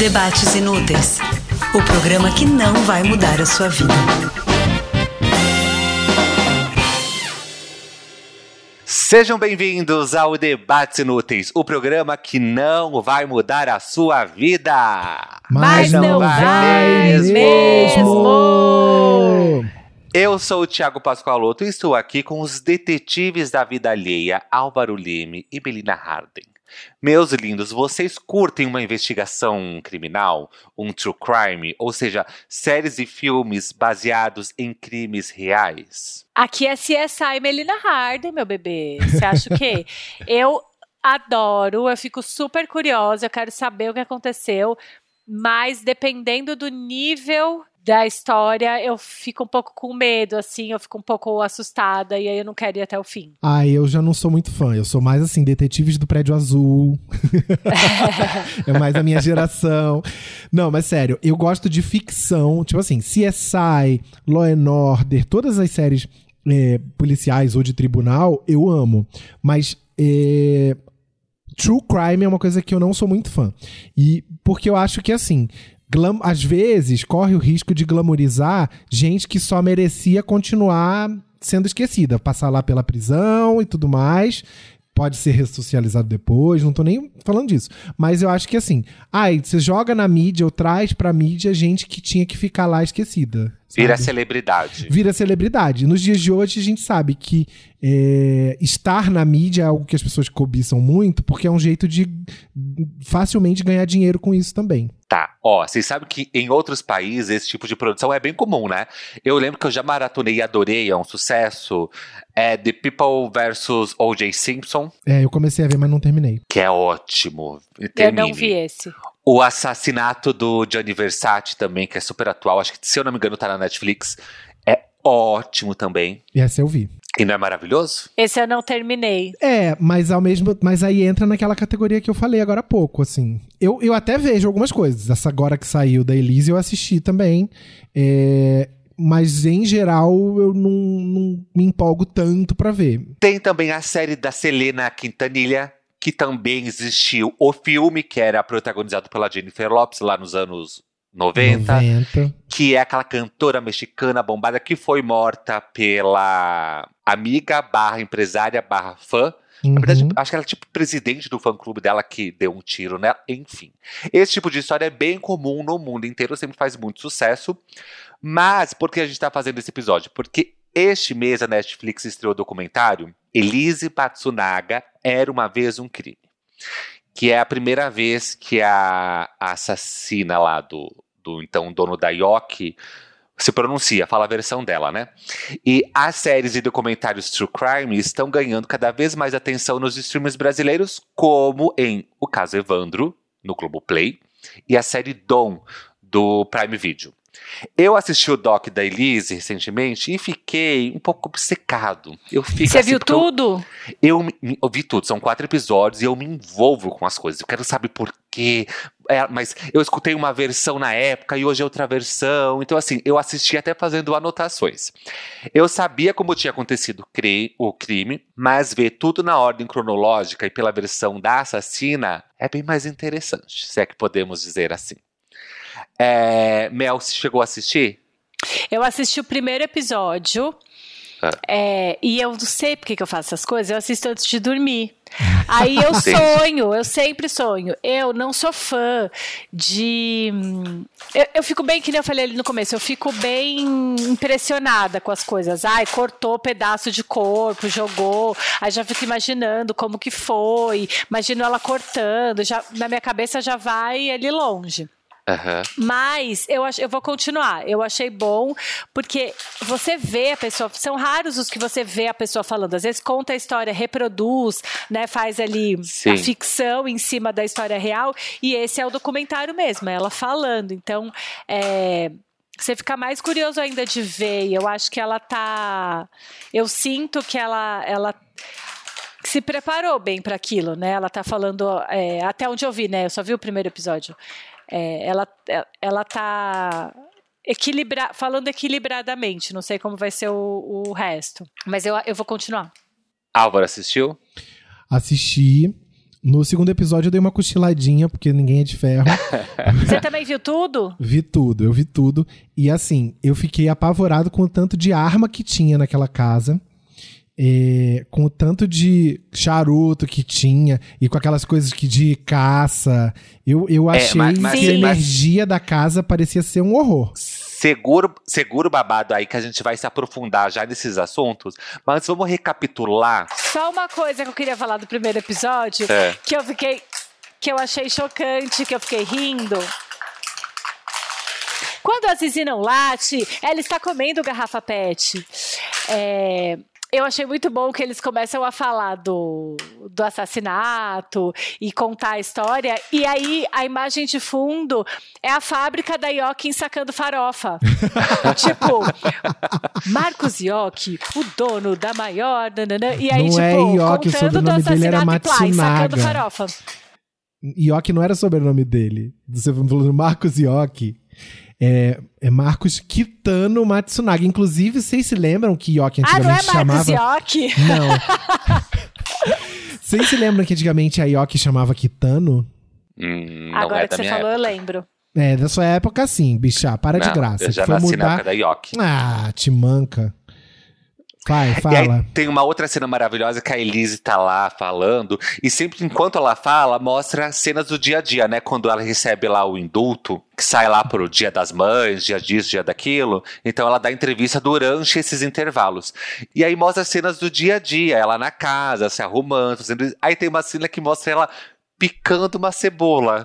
Debates Inúteis o programa que não vai mudar a sua vida. Sejam bem-vindos ao Debates Inúteis, o programa que não vai mudar a sua vida. Mas, não, vai, vai mesmo. mesmo. Eu sou o Thiago Pascoaloto e estou aqui com os detetives da vida alheia, Álvaro Leme e Melina Harden. Meus lindos, vocês curtem uma investigação criminal, um true crime, ou seja, séries e filmes baseados em crimes reais? Aqui é CSI Melina Harden, meu bebê. Você acha o quê? eu adoro, eu fico super curiosa, eu quero saber o que aconteceu, mas dependendo do nível da história, eu fico um pouco com medo, assim, eu fico um pouco assustada e aí eu não quero ir até o fim. Ah, eu já não sou muito fã. Eu sou mais assim, detetives do prédio azul. é mais a minha geração. Não, mas sério, eu gosto de ficção, tipo assim, CSI, Law and Order, todas as séries é, policiais ou de tribunal, eu amo. Mas é, True crime é uma coisa que eu não sou muito fã. E porque eu acho que assim, glam, às vezes corre o risco de glamorizar gente que só merecia continuar sendo esquecida, passar lá pela prisão e tudo mais. Pode ser ressocializado depois, não tô nem falando disso. Mas eu acho que assim, ai, você joga na mídia ou traz pra mídia gente que tinha que ficar lá esquecida. Sabe? Vira celebridade. Vira celebridade. Nos dias de hoje, a gente sabe que é, estar na mídia é algo que as pessoas cobiçam muito, porque é um jeito de facilmente ganhar dinheiro com isso também. Tá, ó, vocês sabem que em outros países esse tipo de produção é bem comum, né? Eu lembro que eu já maratonei e adorei, é um sucesso. É The People vs O.J. Simpson. É, eu comecei a ver, mas não terminei. Que é ótimo. Termine. Eu não vi esse. O assassinato do Gianni Versace também, que é super atual. Acho que, se eu não me engano, tá na Netflix. É ótimo também. E essa eu vi. E não é maravilhoso? Esse eu não terminei. É, mas ao mesmo, mas aí entra naquela categoria que eu falei agora há pouco, assim. Eu, eu até vejo algumas coisas. Essa agora que saiu da Elise eu assisti também. É, mas em geral eu não, não me empolgo tanto para ver. Tem também a série da Selena Quintanilha, que também existiu o filme, que era protagonizado pela Jennifer Lopes lá nos anos 90, 90, que é aquela cantora mexicana bombada que foi morta pela amiga barra empresária barra fã. Uhum. Na verdade, acho que ela é tipo presidente do fã-clube dela que deu um tiro nela. Enfim, esse tipo de história é bem comum no mundo inteiro, sempre faz muito sucesso. Mas por que a gente está fazendo esse episódio? Porque este mês a Netflix estreou o documentário Elise Matsunaga Era Uma Vez Um Crime que é a primeira vez que a, assassina lá do, do então dono da Yoki se pronuncia, fala a versão dela, né? E as séries e documentários True Crime estão ganhando cada vez mais atenção nos streamers brasileiros, como em O Caso Evandro, no Globoplay, e a série Dom, do Prime Video. Eu assisti o doc da Elise recentemente e fiquei um pouco obcecado. Eu fico Você assim, viu tudo? Eu, eu, eu, vi tudo, são quatro episódios e eu me envolvo com as coisas. Eu quero saber por quê. É, mas eu escutei uma versão na época e hoje é outra versão. Então, assim, eu assisti até fazendo anotações. Eu sabia como tinha acontecido o crime, mas ver tudo na ordem cronológica e pela versão da assassina é bem mais interessante, se é que podemos dizer assim. É, Mel, você chegou a assistir? Eu assisti o primeiro episódio. Ah. É, e eu não sei por que eu faço essas coisas, eu assisto antes de dormir. Aí eu sonho, eu sempre sonho. Eu não sou fã de. Eu, eu, fico bem, que nem eu falei ali no começo, eu fico bem impressionada com as coisas. Ai, cortou pedaço de corpo, jogou. Aí já fico imaginando como que foi. Imagino ela cortando, já, na minha cabeça já vai ali longe. Uhum. Mas eu, eu vou continuar. Eu achei bom, porque você vê a pessoa. São raros os que você vê a pessoa falando. Às vezes conta a história, reproduz, né? Faz ali Sim. a ficção em cima da história real. E esse é o documentário mesmo, é ela falando. Então, é, você fica mais curioso ainda de ver. E eu acho que ela tá. Eu sinto que ela. ela se preparou bem para aquilo, né? Ela tá falando é, até onde eu vi, né? Eu só vi o primeiro episódio é, ela, ela tá equilibra, falando equilibradamente. Não sei como vai ser o, o resto. Mas eu, eu vou continuar. Álvaro assistiu? Assisti. No segundo episódio eu dei uma cochiladinha, porque ninguém é de ferro. Você também viu tudo? Vi tudo, eu vi tudo. E assim, eu fiquei apavorado com o tanto de arma que tinha naquela casa. É, com o tanto de charuto que tinha e com aquelas coisas que de caça. Eu, eu é, achei é, mas, que a energia da casa parecia ser um horror. Seguro, seguro babado aí que a gente vai se aprofundar já nesses assuntos, mas vamos recapitular. Só uma coisa que eu queria falar do primeiro episódio, é. que eu fiquei que eu achei chocante, que eu fiquei rindo. Quando a Zizi não late, ela está comendo garrafa PET. É, eu achei muito bom que eles começam a falar do, do assassinato e contar a história. E aí a imagem de fundo é a fábrica da Yoki sacando farofa. tipo, Marcos Yoki, o dono da maior. Nanana, e aí, não tipo, é Yoki, contando do assassinato e plá, sacando farofa. Yoki não era sobrenome dele. Você falou Marcos Yoki. É, é Marcos Kitano Matsunaga. Inclusive, vocês se lembram que Yoki antigamente ah, não é Marcos chamava... Yoki? Não. vocês se lembram que antigamente a Yoki chamava Kitano? Hum, Agora é que você falou, época. eu lembro. É, da sua época sim, bicha. Para não, de graça. Eu já Foi nasci mudar... na época da Yoki. Ah, te manca. Vai, fala. E aí, tem uma outra cena maravilhosa que a Elise tá lá falando, e sempre enquanto ela fala, mostra cenas do dia a dia, né? Quando ela recebe lá o indulto, que sai lá pro dia das mães, dia disso, dia daquilo. Então ela dá entrevista durante esses intervalos. E aí mostra cenas do dia a dia, ela na casa, se arrumando, fazendo. Aí tem uma cena que mostra ela picando uma cebola.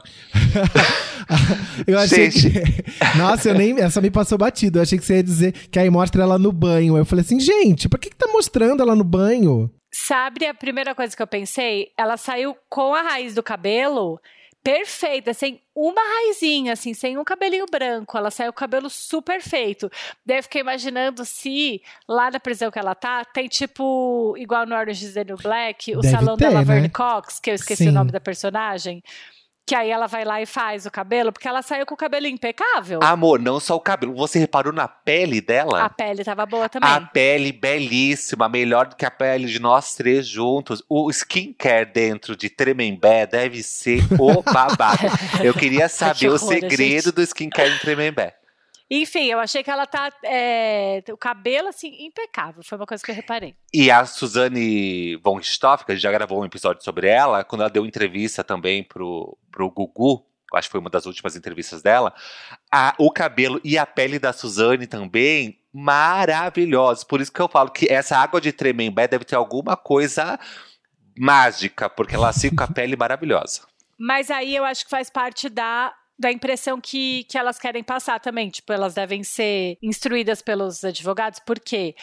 eu achei Gente. que. Nossa, eu nem. Essa me passou batido. Eu achei que você ia dizer que aí mostra ela no banho. Eu falei assim, gente, por que, que tá mostrando ela no banho? Sabe a primeira coisa que eu pensei? Ela saiu com a raiz do cabelo perfeita, sem uma raizinha, assim, sem um cabelinho branco. Ela saiu com o cabelo super feito. Daí eu fiquei imaginando se lá na prisão que ela tá, tem tipo, igual no Orange is the New Black, o Deve salão ter, da Laverne né? Cox, que eu esqueci Sim. o nome da personagem. Que aí ela vai lá e faz o cabelo, porque ela saiu com o cabelo impecável. Amor, não só o cabelo. Você reparou na pele dela? A pele tava boa também. A pele belíssima, melhor do que a pele de nós três juntos. O skincare dentro de Tremembé deve ser o babado. Eu queria saber horror, o segredo gente. do skincare em Tremembé. Enfim, eu achei que ela tá. É, o cabelo, assim, impecável. Foi uma coisa que eu reparei. E a Suzane von Richthofen, que a gente já gravou um episódio sobre ela, quando ela deu entrevista também pro, pro Gugu, acho que foi uma das últimas entrevistas dela, a, o cabelo e a pele da Suzane também maravilhosos. Por isso que eu falo que essa água de Tremembé deve ter alguma coisa mágica, porque ela fica com a pele maravilhosa. Mas aí eu acho que faz parte da da impressão que, que elas querem passar também. Tipo, elas devem ser instruídas pelos advogados, porque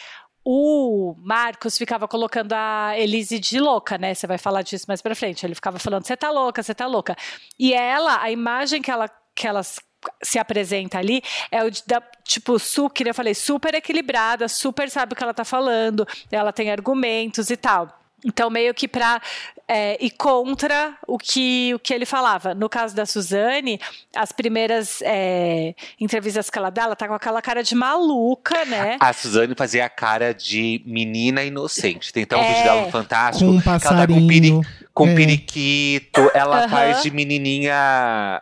o Marcos ficava colocando a Elise de louca, né? Você vai falar disso mais pra frente. Ele ficava falando, você tá louca, você tá louca. E ela, a imagem que, ela, que elas se apresenta ali é o da, tipo, super, eu falei, super equilibrada, super sabe o que ela tá falando, ela tem argumentos e tal. Então, meio que para é, ir contra o que, o que ele falava. No caso da Suzane, as primeiras é, entrevistas que ela dá, ela tá com aquela cara de maluca, né? A Suzane fazia a cara de menina inocente. Tem até um é. vídeo dela no Fantástico. Com um passarinho. ela tá com, peri, com é. periquito. Ela faz de menininha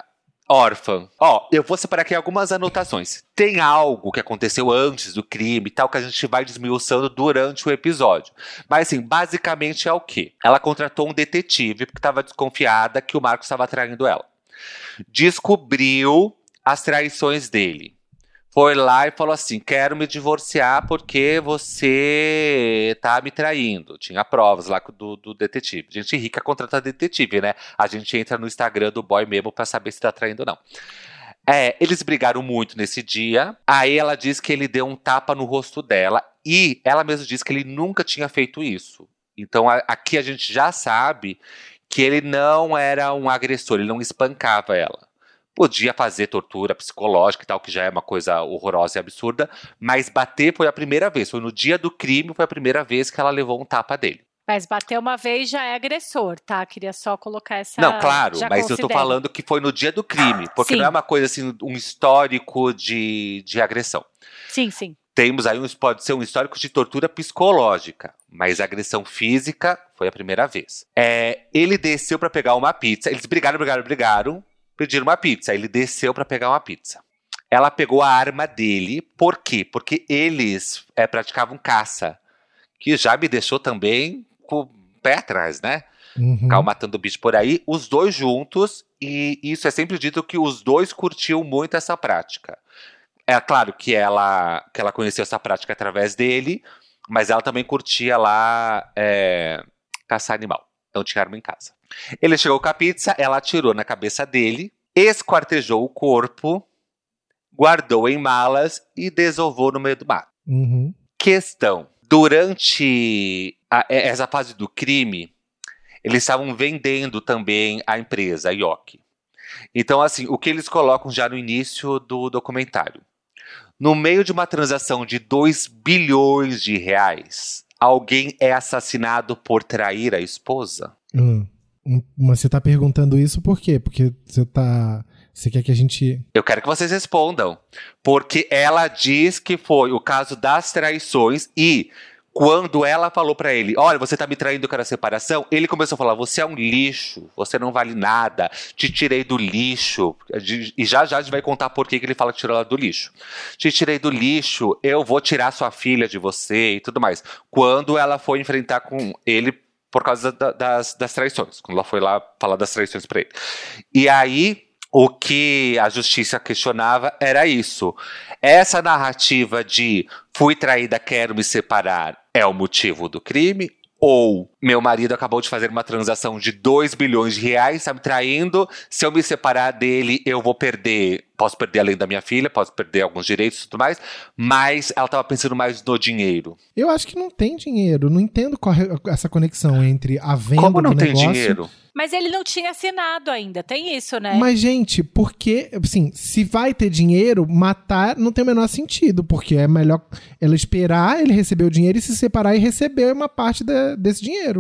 órfã. Ó, eu vou separar aqui algumas anotações. Tem algo que aconteceu antes do crime e tal que a gente vai desmiuçando durante o episódio. Mas assim, basicamente é o quê? Ela contratou um detetive porque estava desconfiada que o Marcos estava traindo ela. Descobriu as traições dele foi lá e falou assim: quero me divorciar porque você tá me traindo. Tinha provas lá do, do detetive. Gente rica contrata detetive, né? A gente entra no Instagram do boy mesmo pra saber se tá traindo ou não. É, eles brigaram muito nesse dia. Aí ela diz que ele deu um tapa no rosto dela. E ela mesma disse que ele nunca tinha feito isso. Então a, aqui a gente já sabe que ele não era um agressor, ele não espancava ela podia fazer tortura psicológica e tal, que já é uma coisa horrorosa e absurda, mas bater foi a primeira vez. Foi no dia do crime, foi a primeira vez que ela levou um tapa dele. Mas bater uma vez já é agressor, tá? Queria só colocar essa. Não, claro, mas eu tô falando que foi no dia do crime, porque sim. não é uma coisa assim, um histórico de, de agressão. Sim, sim. temos aí um, pode ser um histórico de tortura psicológica, mas agressão física foi a primeira vez. É, ele desceu para pegar uma pizza. Eles brigaram, brigaram, brigaram, pediram uma pizza. Ele desceu para pegar uma pizza. Ela pegou a arma dele, por quê? Porque eles é, praticavam caça, que já me deixou também com o pé atrás, né? Uhum. Ficar matando bicho por aí, os dois juntos, e isso é sempre dito que os dois curtiam muito essa prática. É claro que ela, que ela conheceu essa prática através dele, mas ela também curtia lá é, caçar animal. Então tinha arma em casa. Ele chegou com a pizza, ela atirou na cabeça dele, esquartejou o corpo, guardou em malas e desovou no meio do mato. Uhum. Questão: durante a, essa fase do crime, eles estavam vendendo também a empresa, a Yoki. Então, assim, o que eles colocam já no início do documentário? No meio de uma transação de 2 bilhões de reais, alguém é assassinado por trair a esposa? Hum. Mas você está perguntando isso por quê? Porque você tá. Você quer que a gente. Eu quero que vocês respondam. Porque ela diz que foi o caso das traições e quando ela falou para ele, olha, você tá me traindo com a separação, ele começou a falar, você é um lixo, você não vale nada, te tirei do lixo. E já já a gente vai contar por que, que ele fala que tirou ela do lixo. Te tirei do lixo, eu vou tirar sua filha de você e tudo mais. Quando ela foi enfrentar com ele por causa da, das, das traições, quando ela foi lá falar das traições para ele. E aí o que a justiça questionava era isso. Essa narrativa de fui traída, quero me separar é o motivo do crime? Ou meu marido acabou de fazer uma transação de 2 bilhões de reais, está me traindo. Se eu me separar dele, eu vou perder. Posso perder além da minha filha, posso perder alguns direitos e tudo mais. Mas ela estava pensando mais no dinheiro. Eu acho que não tem dinheiro. Não entendo qual é essa conexão entre a venda Como não do tem negócio dinheiro? Mas ele não tinha assinado ainda, tem isso, né? Mas, gente, porque, assim, se vai ter dinheiro, matar não tem o menor sentido, porque é melhor ela esperar ele receber o dinheiro e se separar e receber uma parte da, desse dinheiro.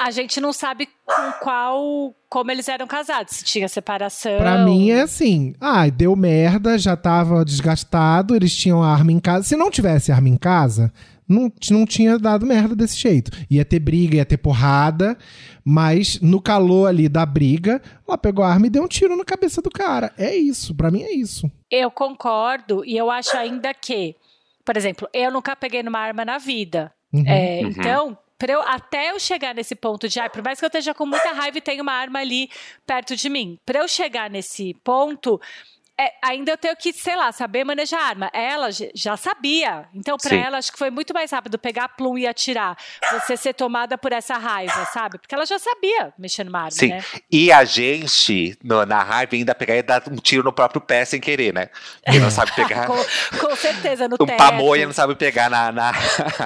A gente não sabe com qual. como eles eram casados, se tinha separação. Pra mim é assim: ah, deu merda, já tava desgastado, eles tinham a arma em casa. Se não tivesse arma em casa, não, não tinha dado merda desse jeito. Ia ter briga, ia ter porrada, mas no calor ali da briga, ela pegou a arma e deu um tiro na cabeça do cara. É isso, para mim é isso. Eu concordo e eu acho ainda que, por exemplo, eu nunca peguei numa arma na vida. Uhum. É, uhum. Então, eu, até eu chegar nesse ponto de, ah, por mais que eu esteja com muita raiva e tenha uma arma ali perto de mim, para eu chegar nesse ponto, é, ainda eu tenho que, sei lá, saber manejar arma. Ela já sabia. Então, para ela, acho que foi muito mais rápido pegar a plum e atirar. Você ser tomada por essa raiva, sabe? Porque ela já sabia mexer numa arma, Sim. né? E a gente, no, na raiva, ainda pegar e dar um tiro no próprio pé sem querer, né? Porque não sabe pegar. com, com, certeza, no um teto. pamonha não sabe pegar na... na...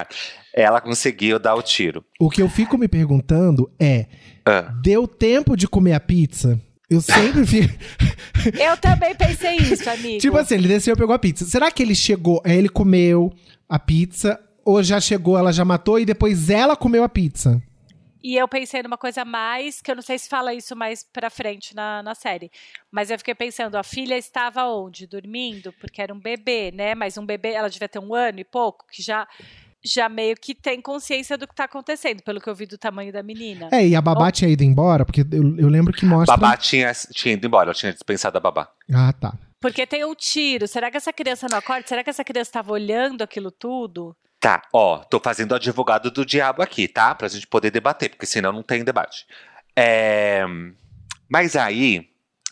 ela conseguiu dar o tiro. O que eu fico me perguntando é: ah. deu tempo de comer a pizza? Eu sempre fico. eu também pensei isso, amigo. Tipo assim, ele desceu e pegou a pizza. Será que ele chegou, aí ele comeu a pizza, ou já chegou, ela já matou e depois ela comeu a pizza? E eu pensei numa coisa mais, que eu não sei se fala isso mais pra frente na, na série. Mas eu fiquei pensando, a filha estava onde? Dormindo? Porque era um bebê, né? Mas um bebê, ela devia ter um ano e pouco, que já já meio que tem consciência do que tá acontecendo, pelo que eu vi do tamanho da menina. É, e a babá Ou... tinha ido embora, porque eu, eu lembro que mostra. A babá tinha, tinha ido embora, ela tinha dispensado a babá. Ah, tá. Porque tem um tiro. Será que essa criança não acorda? Será que essa criança estava olhando aquilo tudo? Tá, ó, tô fazendo advogado do diabo aqui, tá? Pra gente poder debater, porque senão não tem debate. É... Mas aí,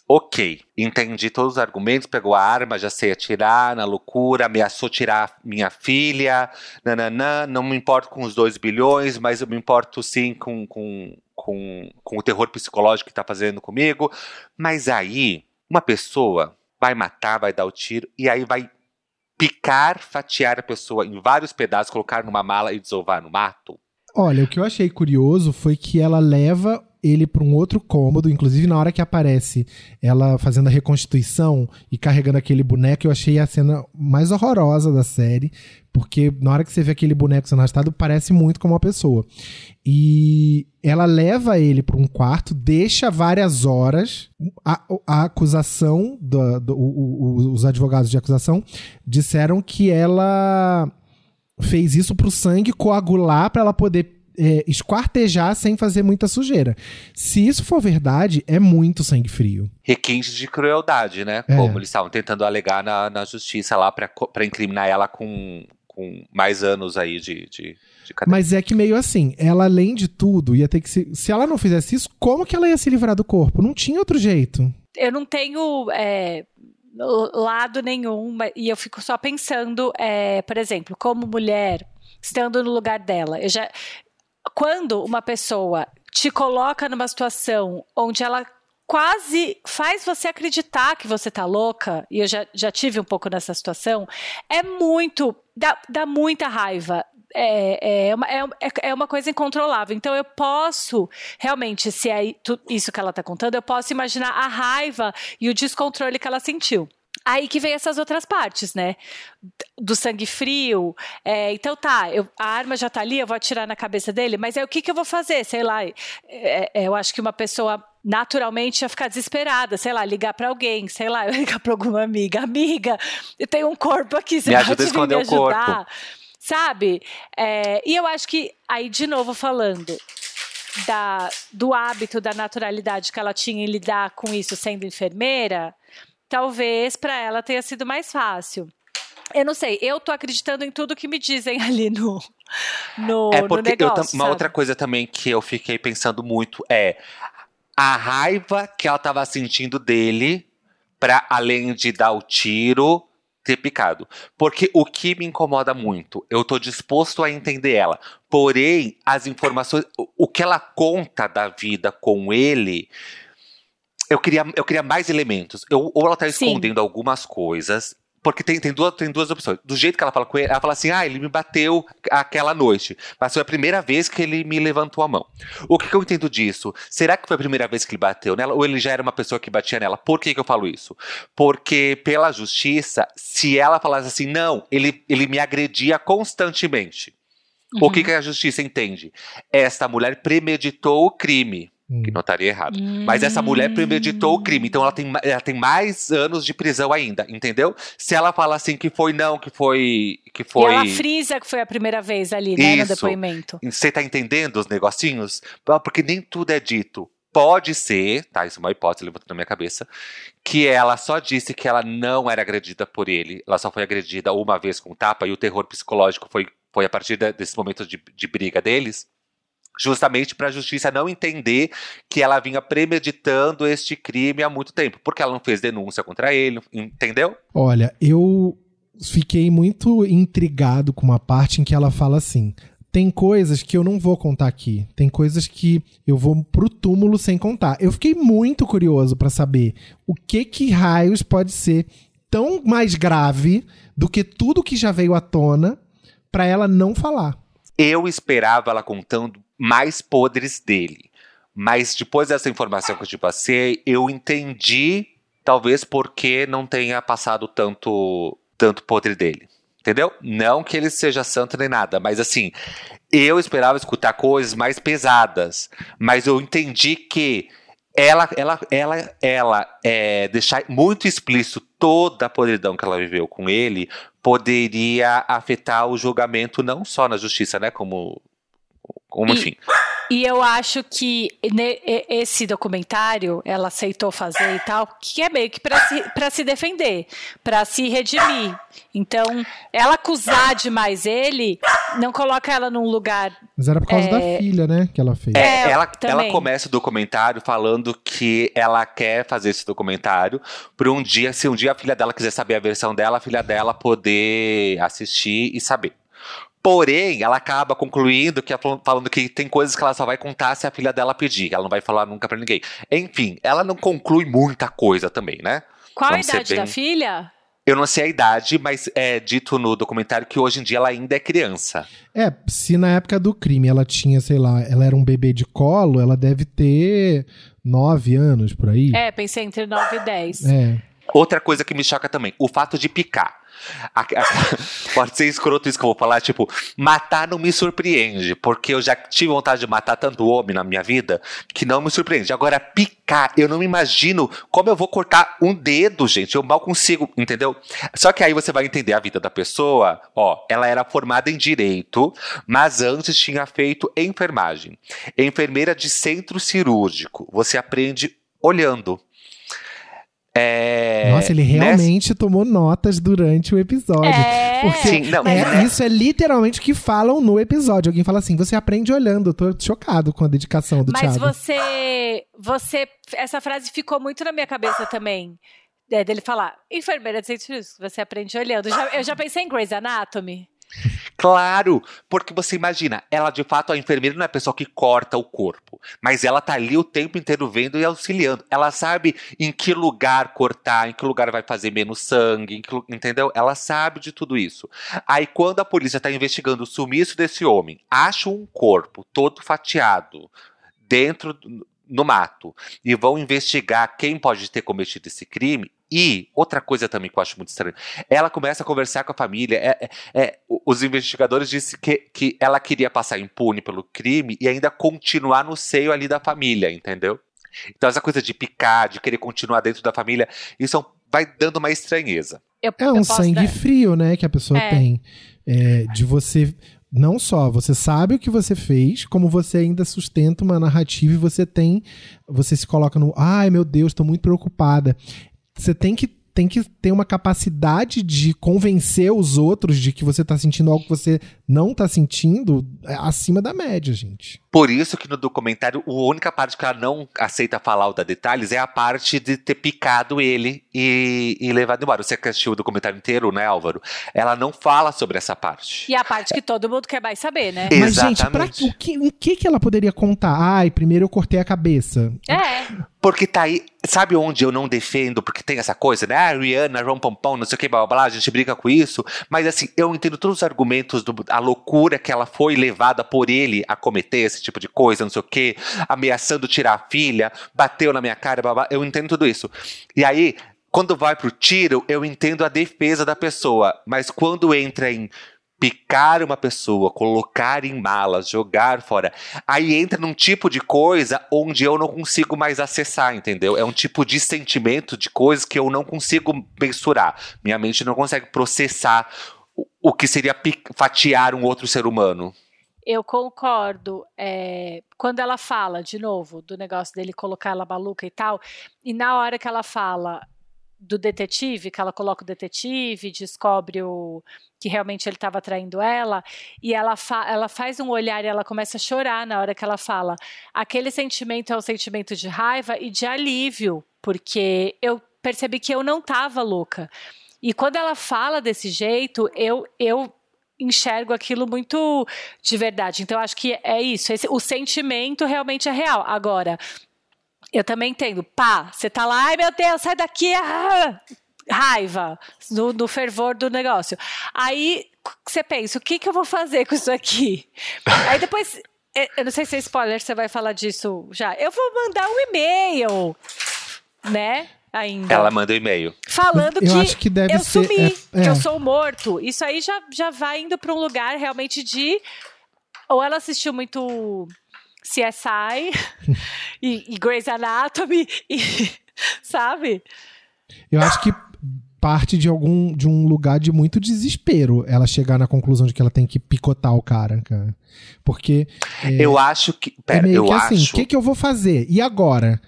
Ok, entendi todos os argumentos, pegou a arma, já sei atirar, na loucura, ameaçou tirar minha filha, nananã, não me importo com os dois bilhões, mas eu me importo sim com, com, com, com o terror psicológico que está fazendo comigo. Mas aí, uma pessoa vai matar, vai dar o tiro, e aí vai picar, fatiar a pessoa em vários pedaços, colocar numa mala e desovar no mato. Olha, o que eu achei curioso foi que ela leva ele para um outro cômodo, inclusive na hora que aparece ela fazendo a reconstituição e carregando aquele boneco, eu achei a cena mais horrorosa da série, porque na hora que você vê aquele boneco sendo arrastado, parece muito como uma pessoa. E ela leva ele para um quarto, deixa várias horas. A, a acusação, do, do o, o, os advogados de acusação disseram que ela fez isso para o sangue coagular para ela poder é, esquartejar sem fazer muita sujeira. Se isso for verdade, é muito sangue frio. Requintes de crueldade, né? É. Como eles estavam tentando alegar na, na justiça lá para incriminar ela com, com mais anos aí de, de, de Mas é que meio assim, ela além de tudo ia ter que se. Se ela não fizesse isso, como que ela ia se livrar do corpo? Não tinha outro jeito. Eu não tenho. É lado nenhum, e eu fico só pensando, é, por exemplo, como mulher, estando no lugar dela, eu já, quando uma pessoa te coloca numa situação onde ela quase faz você acreditar que você tá louca, e eu já, já tive um pouco nessa situação, é muito. dá, dá muita raiva. É, é, uma, é, é uma coisa incontrolável. Então eu posso, realmente, se é isso que ela tá contando, eu posso imaginar a raiva e o descontrole que ela sentiu. Aí que vem essas outras partes, né? Do sangue frio. É, então tá, eu, a arma já tá ali, eu vou atirar na cabeça dele, mas aí o que, que eu vou fazer? Sei lá. É, é, eu acho que uma pessoa naturalmente ia ficar desesperada, sei lá, ligar para alguém, sei lá, ligar para alguma amiga, amiga, eu tenho um corpo aqui, você me ajuda a esconder me ajudar, o corpo. sabe? É, e eu acho que aí de novo falando da, do hábito, da naturalidade que ela tinha em lidar com isso sendo enfermeira, talvez para ela tenha sido mais fácil. Eu não sei, eu tô acreditando em tudo que me dizem ali no, no, é porque no negócio, eu, uma outra coisa também que eu fiquei pensando muito é a raiva que ela tava sentindo dele para além de dar o tiro ter picado. Porque o que me incomoda muito, eu tô disposto a entender ela. Porém, as informações, o que ela conta da vida com ele, eu queria, eu queria mais elementos. Eu, ou ela tá escondendo Sim. algumas coisas. Porque tem, tem, duas, tem duas opções. Do jeito que ela fala com ele, ela fala assim: ah, ele me bateu aquela noite. Mas foi a primeira vez que ele me levantou a mão. O que, que eu entendo disso? Será que foi a primeira vez que ele bateu nela? Ou ele já era uma pessoa que batia nela? Por que, que eu falo isso? Porque, pela justiça, se ela falasse assim, não, ele, ele me agredia constantemente. Uhum. O que, uhum. que a justiça entende? Esta mulher premeditou o crime. Hum. Que não estaria errado. Hum. Mas essa mulher premeditou o crime, então ela tem, ela tem mais anos de prisão ainda, entendeu? Se ela fala assim que foi não, que foi. Que foi... E ela frisa que foi a primeira vez ali, né, Isso. no depoimento. Você tá entendendo os negocinhos? Porque nem tudo é dito. Pode ser, tá? Isso é uma hipótese levantando na minha cabeça, que ela só disse que ela não era agredida por ele. Ela só foi agredida uma vez com tapa e o terror psicológico foi, foi a partir de, desse momento de, de briga deles justamente para a justiça não entender que ela vinha premeditando este crime há muito tempo, porque ela não fez denúncia contra ele, entendeu? Olha, eu fiquei muito intrigado com uma parte em que ela fala assim: tem coisas que eu não vou contar aqui, tem coisas que eu vou pro túmulo sem contar. Eu fiquei muito curioso para saber o que que raios pode ser tão mais grave do que tudo que já veio à tona para ela não falar. Eu esperava ela contando mais podres dele. Mas depois dessa informação que eu te passei, eu entendi, talvez porque não tenha passado tanto, tanto podre dele. Entendeu? Não que ele seja santo nem nada, mas assim, eu esperava escutar coisas mais pesadas. Mas eu entendi que ela, ela, ela, ela é, deixar muito explícito toda a podridão que ela viveu com ele poderia afetar o julgamento não só na justiça, né, como como e, enfim. E eu acho que esse documentário ela aceitou fazer e tal, que é meio que para se, pra se defender, para se redimir. Então, ela acusar demais ele não coloca ela num lugar. Mas era por causa é... da filha, né? Que ela fez. É, é ela, ela começa o documentário falando que ela quer fazer esse documentário para um dia, se um dia a filha dela quiser saber a versão dela, a filha dela poder assistir e saber. Porém, ela acaba concluindo que falando que tem coisas que ela só vai contar se a filha dela pedir, ela não vai falar nunca para ninguém. Enfim, ela não conclui muita coisa também, né? Qual Vamos a idade bem... da filha? Eu não sei a idade, mas é dito no documentário que hoje em dia ela ainda é criança. É, se na época do crime ela tinha, sei lá, ela era um bebê de colo, ela deve ter nove anos por aí. É, pensei entre nove e dez. É. Outra coisa que me choca também, o fato de picar. A, a, pode ser escroto isso que eu vou falar, tipo, matar não me surpreende, porque eu já tive vontade de matar tanto homem na minha vida que não me surpreende. Agora, picar, eu não me imagino como eu vou cortar um dedo, gente. Eu mal consigo, entendeu? Só que aí você vai entender a vida da pessoa. Ó, ela era formada em direito, mas antes tinha feito enfermagem. Enfermeira de centro cirúrgico. Você aprende olhando. É, Nossa, ele realmente nessa... tomou notas durante o episódio. É, porque Sim, não, é, é, isso é literalmente o que falam no episódio. Alguém fala assim: você aprende olhando. Eu tô chocado com a dedicação do Mas Thiago. Mas você, você. Essa frase ficou muito na minha cabeça também. É, dele falar, enfermeira de você aprende olhando. Já, eu já pensei em Grey's Anatomy. Claro, porque você imagina, ela de fato, a enfermeira não é a pessoa que corta o corpo, mas ela tá ali o tempo inteiro vendo e auxiliando. Ela sabe em que lugar cortar, em que lugar vai fazer menos sangue, que, entendeu? Ela sabe de tudo isso. Aí quando a polícia tá investigando o sumiço desse homem, acha um corpo todo fatiado dentro no mato e vão investigar quem pode ter cometido esse crime, e outra coisa também que eu acho muito estranho, ela começa a conversar com a família. É, é, é, os investigadores disseram que, que ela queria passar impune pelo crime e ainda continuar no seio ali da família, entendeu? Então essa coisa de picar, de querer continuar dentro da família, isso vai dando uma estranheza. Eu, é um sangue dar... frio, né, que a pessoa é. tem. É, de você não só você sabe o que você fez, como você ainda sustenta uma narrativa e você tem, você se coloca no, ai meu Deus, estou muito preocupada você tem que tem que ter uma capacidade de convencer os outros de que você tá sentindo algo que você não tá sentindo é, acima da média, gente. Por isso que no documentário, a única parte que ela não aceita falar ou dar detalhes é a parte de ter picado ele e, e levado embora. Você que assistiu o documentário inteiro, né, Álvaro? Ela não fala sobre essa parte. E a parte que todo mundo quer mais saber, né? Mas, Exatamente. gente, pra, o, que, o que, que ela poderia contar? Ai, primeiro eu cortei a cabeça. É. Porque tá aí, sabe onde eu não defendo, porque tem essa coisa, né? Ah, Rihanna, Ron Pompom, não sei o que, blá, blá blá, a gente brinca com isso. Mas assim, eu entendo todos os argumentos, do, a loucura que ela foi levada por ele a cometer esse tipo de coisa, não sei o que, ameaçando tirar a filha, bateu na minha cara, blá, blá, eu entendo tudo isso. E aí, quando vai pro tiro, eu entendo a defesa da pessoa, mas quando entra em picar uma pessoa, colocar em malas, jogar fora. Aí entra num tipo de coisa onde eu não consigo mais acessar, entendeu? É um tipo de sentimento de coisas que eu não consigo mensurar. Minha mente não consegue processar o, que seria fatiar um outro ser humano. Eu concordo. É, quando ela fala, de novo, do negócio dele colocar ela maluca e tal, e na hora que ela fala, do detetive, que ela coloca o detetive, descobre o que realmente ele estava traindo ela, e ela, fa ela faz um olhar e ela começa a chorar na hora que ela fala. Aquele sentimento é um sentimento de raiva e de alívio, porque eu percebi que eu não estava louca. E quando ela fala desse jeito, eu, eu enxergo aquilo muito de verdade. Então, acho que é isso. Esse, o sentimento realmente é real. Agora, eu também entendo. Pá, você tá lá, ai meu Deus, sai daqui. Ah! Raiva, no, no fervor do negócio. Aí você pensa, o que, que eu vou fazer com isso aqui? Aí depois, eu não sei se é spoiler, você vai falar disso já. Eu vou mandar um e-mail, né? Ainda. Ela manda um e-mail. Falando eu que, acho que deve eu ser, sumi, é, é. que eu sou morto. Isso aí já, já vai indo para um lugar realmente de. Ou ela assistiu muito CSI e, e Grey's Anatomy, e, sabe? Eu acho que parte de algum de um lugar de muito desespero ela chegar na conclusão de que ela tem que picotar o cara, cara. Porque é, eu acho que pera, é meio eu que assim, o que que eu vou fazer? E agora?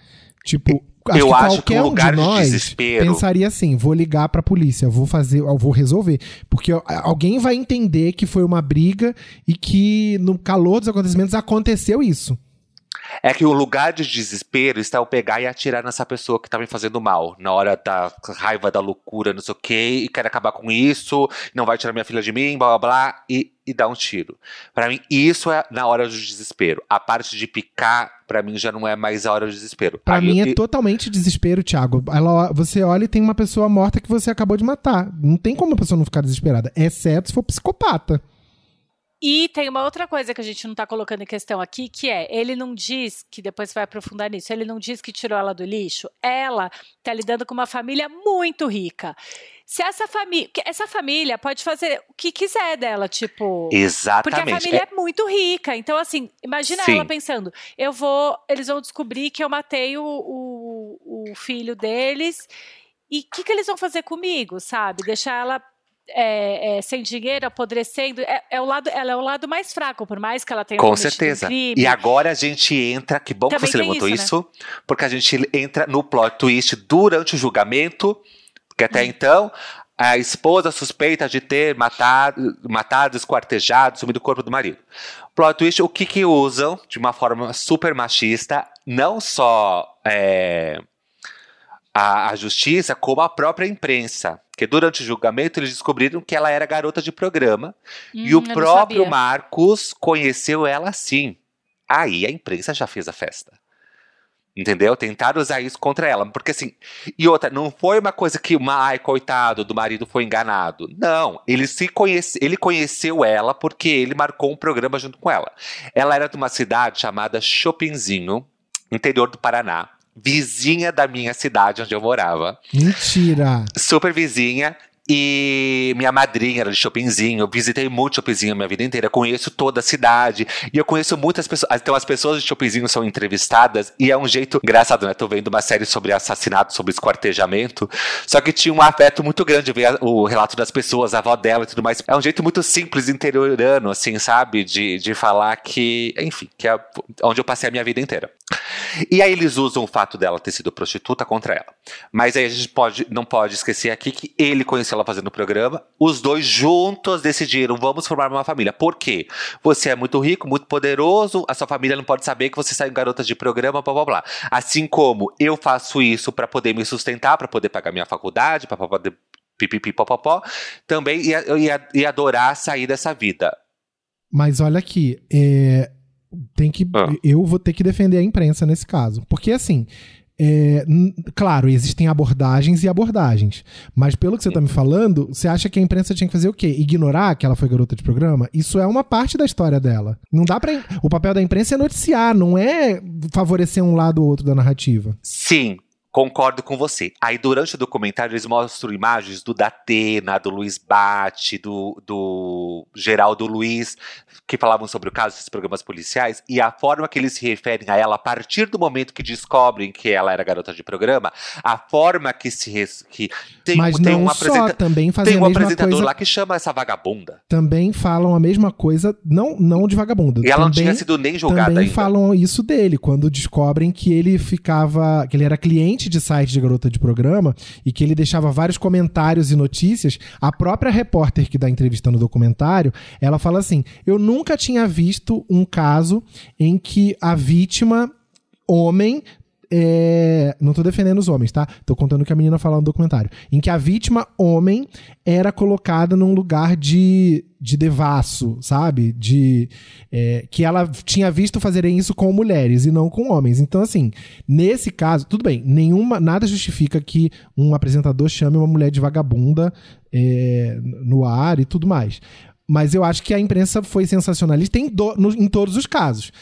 Tipo, acho eu que acho qualquer que um de nós de desespero... pensaria assim: vou ligar pra polícia, vou fazer, vou resolver. Porque alguém vai entender que foi uma briga e que no calor dos acontecimentos aconteceu isso. É que o lugar de desespero está o pegar e atirar nessa pessoa que tá me fazendo mal. Na hora da raiva, da loucura, não sei o quê, e quer acabar com isso, não vai tirar minha filha de mim, blá blá blá, e, e dar um tiro. Para mim, isso é na hora do desespero. A parte de picar, para mim, já não é mais a hora do desespero. Pra Aí mim eu, é totalmente desespero, Thiago. Ela, você olha e tem uma pessoa morta que você acabou de matar. Não tem como a pessoa não ficar desesperada, exceto se for psicopata. E tem uma outra coisa que a gente não está colocando em questão aqui, que é, ele não diz, que depois vai aprofundar nisso, ele não diz que tirou ela do lixo. Ela está lidando com uma família muito rica. Se essa família, essa família pode fazer o que quiser dela, tipo, exatamente. Porque a família é, é muito rica. Então assim, imagina Sim. ela pensando, eu vou, eles vão descobrir que eu matei o, o, o filho deles. E o que, que eles vão fazer comigo, sabe? Deixar ela é, é, sem dinheiro, apodrecendo, é, é, o lado, ela é o lado mais fraco, por mais que ela tenha Com certeza. Um e agora a gente entra, que bom Também que você levantou isso, isso né? porque a gente entra no plot twist durante o julgamento, que até hum. então a esposa suspeita de ter matado, matado, esquartejado, sumido o corpo do marido. Plot twist, o que que usam de uma forma super machista, não só é, a, a justiça, como a própria imprensa. Porque durante o julgamento eles descobriram que ela era garota de programa hum, e o próprio Marcos conheceu ela assim. Aí a imprensa já fez a festa. Entendeu? Tentaram usar isso contra ela. Porque assim. E outra, não foi uma coisa que, uma, ai, coitado, do marido foi enganado. Não. Ele se conhece, ele conheceu ela porque ele marcou um programa junto com ela. Ela era de uma cidade chamada Chopinzinho, interior do Paraná vizinha da minha cidade onde eu morava. Mentira! Super vizinha. E minha madrinha era de Chopinzinho, eu visitei muito Chopinzinho a minha vida inteira, conheço toda a cidade. E eu conheço muitas pessoas. Então, as pessoas de Chopinzinho são entrevistadas, e é um jeito engraçado, né? Tô vendo uma série sobre assassinato, sobre esquartejamento. Só que tinha um afeto muito grande ver o relato das pessoas, a avó dela e tudo mais. É um jeito muito simples, interiorano, assim, sabe? De, de falar que, enfim, que é onde eu passei a minha vida inteira. E aí eles usam o fato dela ter sido prostituta contra ela. Mas aí a gente pode, não pode esquecer aqui que ele conheceu ela fazendo o programa. Os dois juntos decidiram, vamos formar uma família. Por quê? Você é muito rico, muito poderoso, a sua família não pode saber que você saiu garota de programa, blá blá blá. Assim como eu faço isso para poder me sustentar, para poder pagar minha faculdade, para poder pipipi popopó, também ia, ia, ia adorar sair dessa vida. Mas olha aqui, é, tem que. Ah. Eu vou ter que defender a imprensa nesse caso. Porque, assim. É, claro, existem abordagens e abordagens. Mas pelo que você está me falando, você acha que a imprensa tinha que fazer o quê? Ignorar que ela foi garota de programa? Isso é uma parte da história dela. Não dá para O papel da imprensa é noticiar, não é favorecer um lado ou outro da narrativa. Sim, Concordo com você. Aí, durante o documentário, eles mostram imagens do Datena, do Luiz Bate, do, do Geraldo Luiz, que falavam sobre o caso desses programas policiais, e a forma que eles se referem a ela a partir do momento que descobrem que ela era garota de programa, a forma que se. Res, que tem, Mas tem não um só, também fazem Tem um apresentador coisa, lá que chama essa vagabunda. Também falam a mesma coisa, não, não de vagabunda. E ela também, não tinha sido nem julgada também ainda. falam isso dele, quando descobrem que ele ficava. que ele era cliente de site de garota de programa e que ele deixava vários comentários e notícias, a própria repórter que dá entrevista no documentário, ela fala assim: Eu nunca tinha visto um caso em que a vítima, homem, é... Não tô defendendo os homens, tá? Tô contando o que a menina fala no documentário. Em que a vítima, homem, era colocada num lugar de, de devasso, sabe? De. É... que ela tinha visto fazerem isso com mulheres e não com homens. Então, assim, nesse caso, tudo bem, nenhuma. Nada justifica que um apresentador chame uma mulher de vagabunda é... no ar e tudo mais. Mas eu acho que a imprensa foi sensacionalista em, do... no... em todos os casos.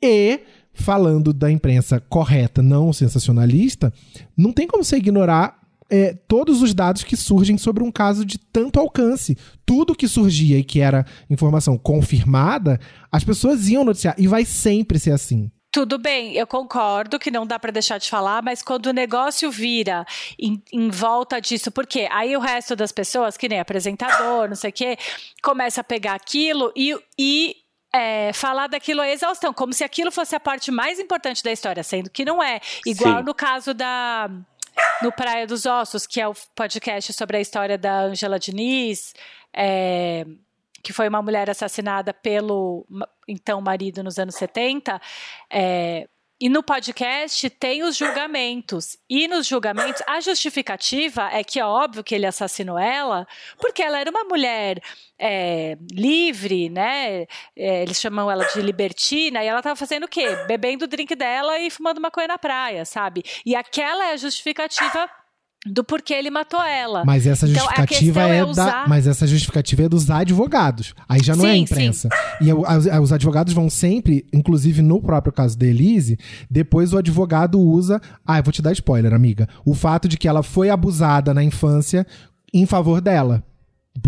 E falando da imprensa correta, não sensacionalista, não tem como você ignorar é, todos os dados que surgem sobre um caso de tanto alcance. Tudo que surgia e que era informação confirmada, as pessoas iam noticiar. E vai sempre ser assim. Tudo bem, eu concordo que não dá para deixar de falar, mas quando o negócio vira em, em, volta disso, porque aí o resto das pessoas, que nem apresentador, não sei o quê, começa a pegar aquilo e, e é, falar daquilo a exaustão, como se aquilo fosse a parte mais importante da história, sendo que não é. Igual Sim. no caso da. No Praia dos Ossos, que é o podcast sobre a história da Angela Diniz. É, que foi uma mulher assassinada pelo então marido nos anos 70, é, e no podcast tem os julgamentos. E nos julgamentos, a justificativa é que é óbvio que ele assassinou ela, porque ela era uma mulher é, livre, né? É, eles chamam ela de libertina, e ela estava fazendo o quê? Bebendo o drink dela e fumando maconha na praia, sabe? E aquela é a justificativa do porquê ele matou ela. Mas essa então, justificativa então, é, é usar... da, mas essa justificativa é dos advogados. Aí já não sim, é a imprensa. Sim. E os, os advogados vão sempre, inclusive no próprio caso da Elise, depois o advogado usa, ah, eu vou te dar spoiler, amiga, o fato de que ela foi abusada na infância em favor dela.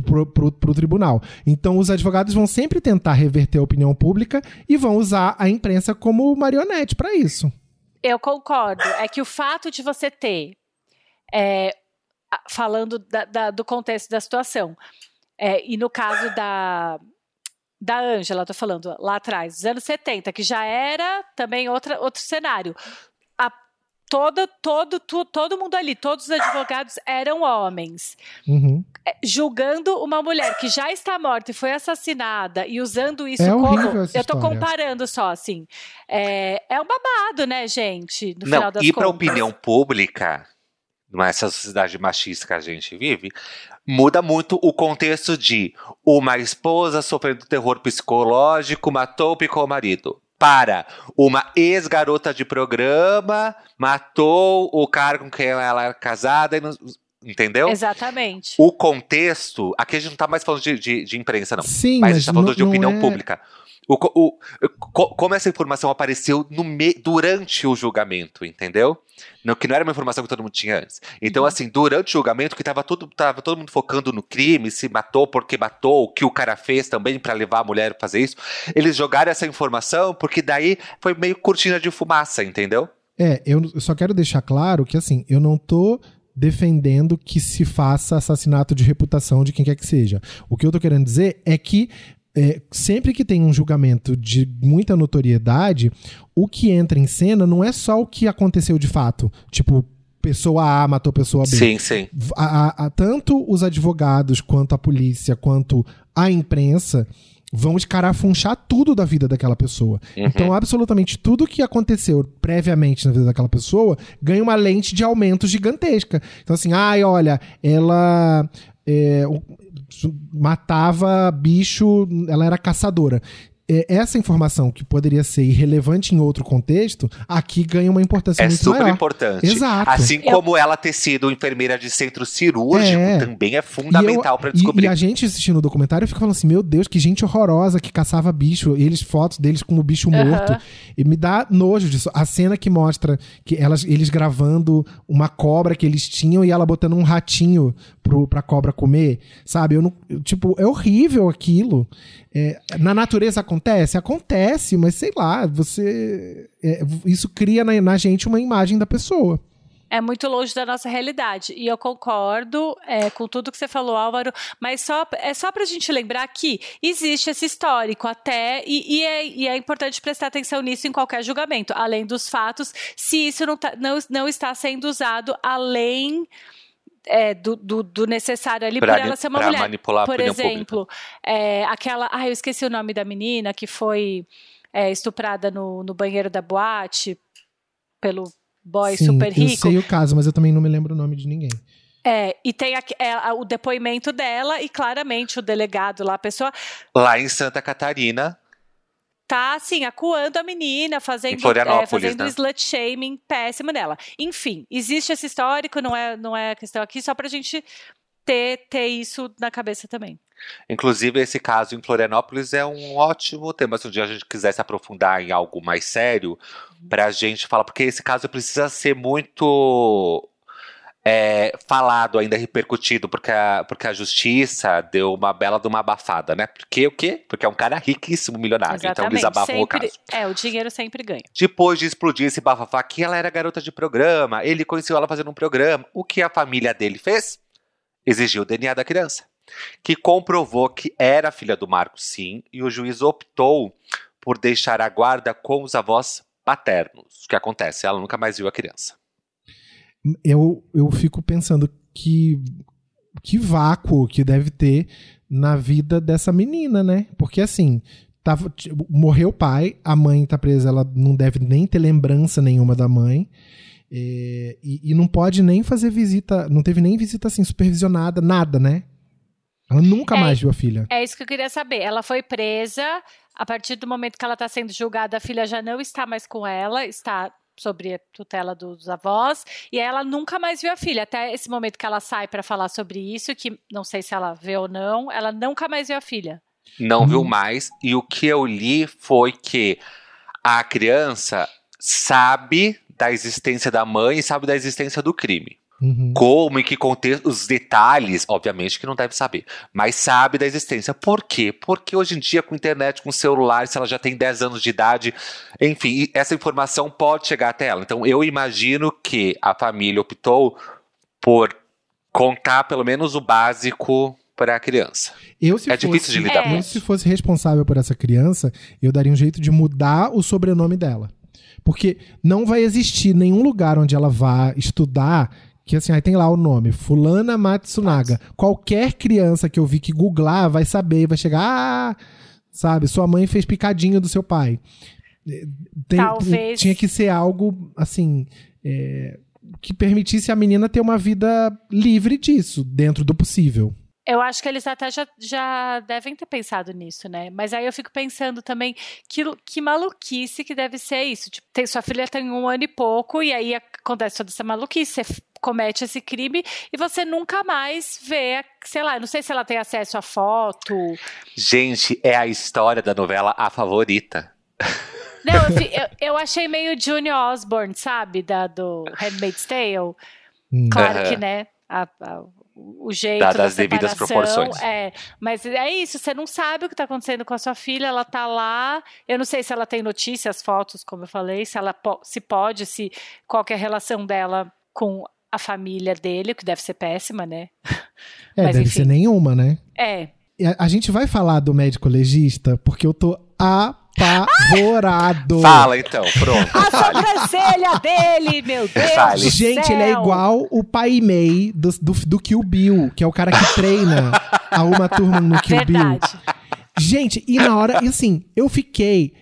Pro, pro, pro, tribunal. Então, os advogados vão sempre tentar reverter a opinião pública e vão usar a imprensa como marionete para isso. Eu concordo. É que o fato de você ter é, falando da, da, do contexto da situação. É, e no caso da, da Ângela, tô falando lá atrás, dos anos 70, que já era também outra, outro cenário. A, todo, todo, tu, todo mundo ali, todos os advogados eram homens. Uhum. É, julgando uma mulher que já está morta e foi assassinada e usando isso é como. Eu tô comparando só, assim. É, é um babado, né, gente? No Não, e para a opinião pública, nessa sociedade machista que a gente vive, muda muito o contexto de uma esposa sofrendo terror psicológico matou ou picou o marido. Para uma ex-garota de programa matou o cara com quem ela era casada e não, Entendeu? Exatamente. O contexto. Aqui a gente não tá mais falando de, de, de imprensa, não. Sim, mas, mas a gente tá falando não, de opinião é... pública. O, o, como essa informação apareceu me, durante o julgamento, entendeu? Não, que não era uma informação que todo mundo tinha antes. Então, uhum. assim, durante o julgamento, que tava, tudo, tava todo mundo focando no crime, se matou porque matou, o que o cara fez também para levar a mulher a fazer isso, eles jogaram essa informação porque daí foi meio cortina de fumaça, entendeu? É, eu só quero deixar claro que, assim, eu não tô defendendo que se faça assassinato de reputação de quem quer que seja. O que eu tô querendo dizer é que é, sempre que tem um julgamento de muita notoriedade, o que entra em cena não é só o que aconteceu de fato. Tipo, pessoa A matou pessoa B. Sim, sim. A, a, a, tanto os advogados, quanto a polícia, quanto a imprensa vão escarafunchar tudo da vida daquela pessoa. Uhum. Então, absolutamente tudo que aconteceu previamente na vida daquela pessoa ganha uma lente de aumento gigantesca. Então, assim, ai, olha, ela. É, matava bicho, ela era caçadora. É, essa informação que poderia ser irrelevante em outro contexto, aqui ganha uma importância é muito maior. É super importante. Exato. Assim eu... como ela ter sido enfermeira de centro cirúrgico é. também é fundamental para descobrir. E, e, a gente assistindo o documentário fica falando assim: meu Deus, que gente horrorosa que caçava bicho. Eles, fotos deles como bicho uhum. morto. E me dá nojo disso. A cena que mostra que elas, eles gravando uma cobra que eles tinham e ela botando um ratinho pro, pra cobra comer, sabe? Eu não, tipo, é horrível aquilo. É, na natureza acontece? Acontece, mas sei lá, você. É, isso cria na, na, gente uma imagem da pessoa. É muito longe da nossa realidade. E eu concordo é, com tudo que você falou, Álvaro, mas só, é só para a gente lembrar que existe esse histórico até, e, e, é, e, é, importante prestar atenção nisso em qualquer julgamento, além dos fatos, se isso não, tá, não, não está sendo usado além é, do, do, do, necessário ali para ela ser uma mulher. Manipular Por exemplo, é, aquela. Ah, eu esqueci o nome da menina que foi é, estuprada no, no banheiro da boate pelo boy Sim, super rico. Eu sei o caso, mas eu também não me lembro o nome de ninguém. É, e tem a, é, o depoimento dela e claramente o delegado lá, a pessoa. Lá em Santa Catarina, tá, assim, acuando a menina, fazendo, é, fazendo né? slut shaming péssimo nela. Enfim, existe esse histórico, não é, não é questão aqui, só pra gente ter, ter isso na cabeça também. Inclusive, esse caso em Florianópolis é um ótimo tema. Se um dia a gente quiser se aprofundar em algo mais sério, pra gente falar, porque esse caso precisa ser muito é, falado, ainda repercutido, porque a, porque a justiça deu uma bela de uma abafada, né? Porque o quê? Porque é um cara riquíssimo, milionário. Exatamente. Então eles abafam sempre, o caso. É, o dinheiro sempre ganha. Depois de explodir esse bafafá, que ela era garota de programa, ele conheceu ela fazendo um programa. O que a família dele fez? Exigiu o DNA da criança. Que comprovou que era filha do Marco, sim, e o juiz optou por deixar a guarda com os avós paternos. O que acontece? Ela nunca mais viu a criança eu, eu fico pensando que, que vácuo que deve ter na vida dessa menina, né? Porque assim, tava, morreu o pai, a mãe tá presa, ela não deve nem ter lembrança nenhuma da mãe. É, e, e, não pode nem fazer visita, não teve nem visita assim supervisionada, nada, né? Ela nunca é, mais viu a filha. É isso que eu queria saber. Ela foi presa, a partir do momento que ela está sendo julgada, a filha já não está mais com ela, está sobre a tutela dos avós, e ela nunca mais viu a filha. Até esse momento que ela sai para falar sobre isso, que não sei se ela vê ou não, ela nunca mais viu a filha. Não hum. viu mais, e o que eu li foi que a criança sabe da existência da mãe e sabe da existência do crime. Uhum. Como, em que contexto, os detalhes, obviamente que não deve saber, mas sabe da existência. Por quê? Porque hoje em dia, com internet, com celular, se ela já tem 10 anos de idade, enfim, essa informação pode chegar até ela. Então, eu imagino que a família optou por contar pelo menos o básico para a criança. Eu, se é fosse, difícil de lidar é. com isso. se fosse responsável por essa criança, eu daria um jeito de mudar o sobrenome dela. Porque não vai existir nenhum lugar onde ela vá estudar que assim, aí tem lá o nome, Fulana Matsunaga. Nossa. Qualquer criança que eu vi que googlar vai saber, vai chegar, ah, sabe, sua mãe fez picadinho do seu pai. É, tem, Talvez. Tinha que ser algo, assim, é, que permitisse a menina ter uma vida livre disso, dentro do possível. Eu acho que eles até já, já devem ter pensado nisso, né? Mas aí eu fico pensando também que, que maluquice que deve ser isso. Tipo, tem, sua filha tem um ano e pouco, e aí acontece toda essa maluquice. Você comete esse crime e você nunca mais vê, sei lá, não sei se ela tem acesso à foto. Gente, é a história da novela A Favorita. Não, eu, eu, eu achei meio Junior Osborne, sabe? Da, do Handmaid's Tale. Hum. Claro uhum. que, né? A, a, o jeito da as devidas proporções. É, mas é isso, você não sabe o que está acontecendo com a sua filha, ela está lá. Eu não sei se ela tem notícias, fotos, como eu falei, se ela se pode, se qual é a relação dela com a família dele, que deve ser péssima, né? É, mas, deve enfim. ser nenhuma, né? É. A, a gente vai falar do médico legista, porque eu tô apavorado. Fala então, pronto. A sobrancelha dele, meu Deus. Fale. Gente, ele é igual o Pai Mei do, do, do Kill Bill, que é o cara que treina a uma turma no Kill Verdade. Bill. Gente, e na hora, e assim, eu fiquei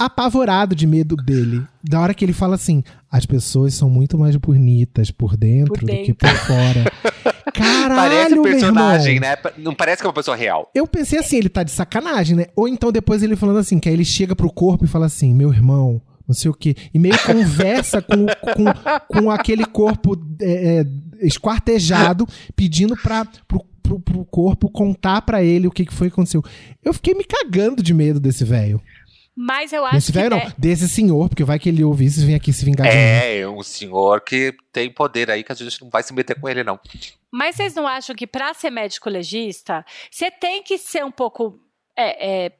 apavorado de medo dele. Da hora que ele fala assim: as pessoas são muito mais bonitas por dentro, por dentro. do que por fora. Caralho, Parece um personagem, né? Não parece que é uma pessoa real. Eu pensei assim, ele tá de sacanagem, né? Ou então depois ele falando assim, que aí ele chega pro corpo e fala assim, meu irmão, não sei o quê. E meio conversa com, com, com aquele corpo é, é, esquartejado, pedindo pra, pro, pro, pro corpo contar pra ele o que, que foi que aconteceu. Eu fiquei me cagando de medo desse velho. Mas eu acho Desse velho, que. não, desse senhor, porque vai que ele ouve isso e vem aqui se vingar de mim. É, um senhor que tem poder aí que a gente não vai se meter com ele, não. Mas vocês não acham que para ser médico legista, você tem que ser um pouco. É, é...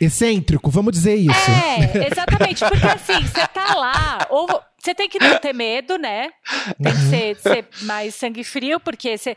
Excêntrico, vamos dizer isso. É, exatamente. Porque assim, você tá lá, ou você tem que não ter medo, né? Tem que uhum. ser, ser mais sangue frio, porque você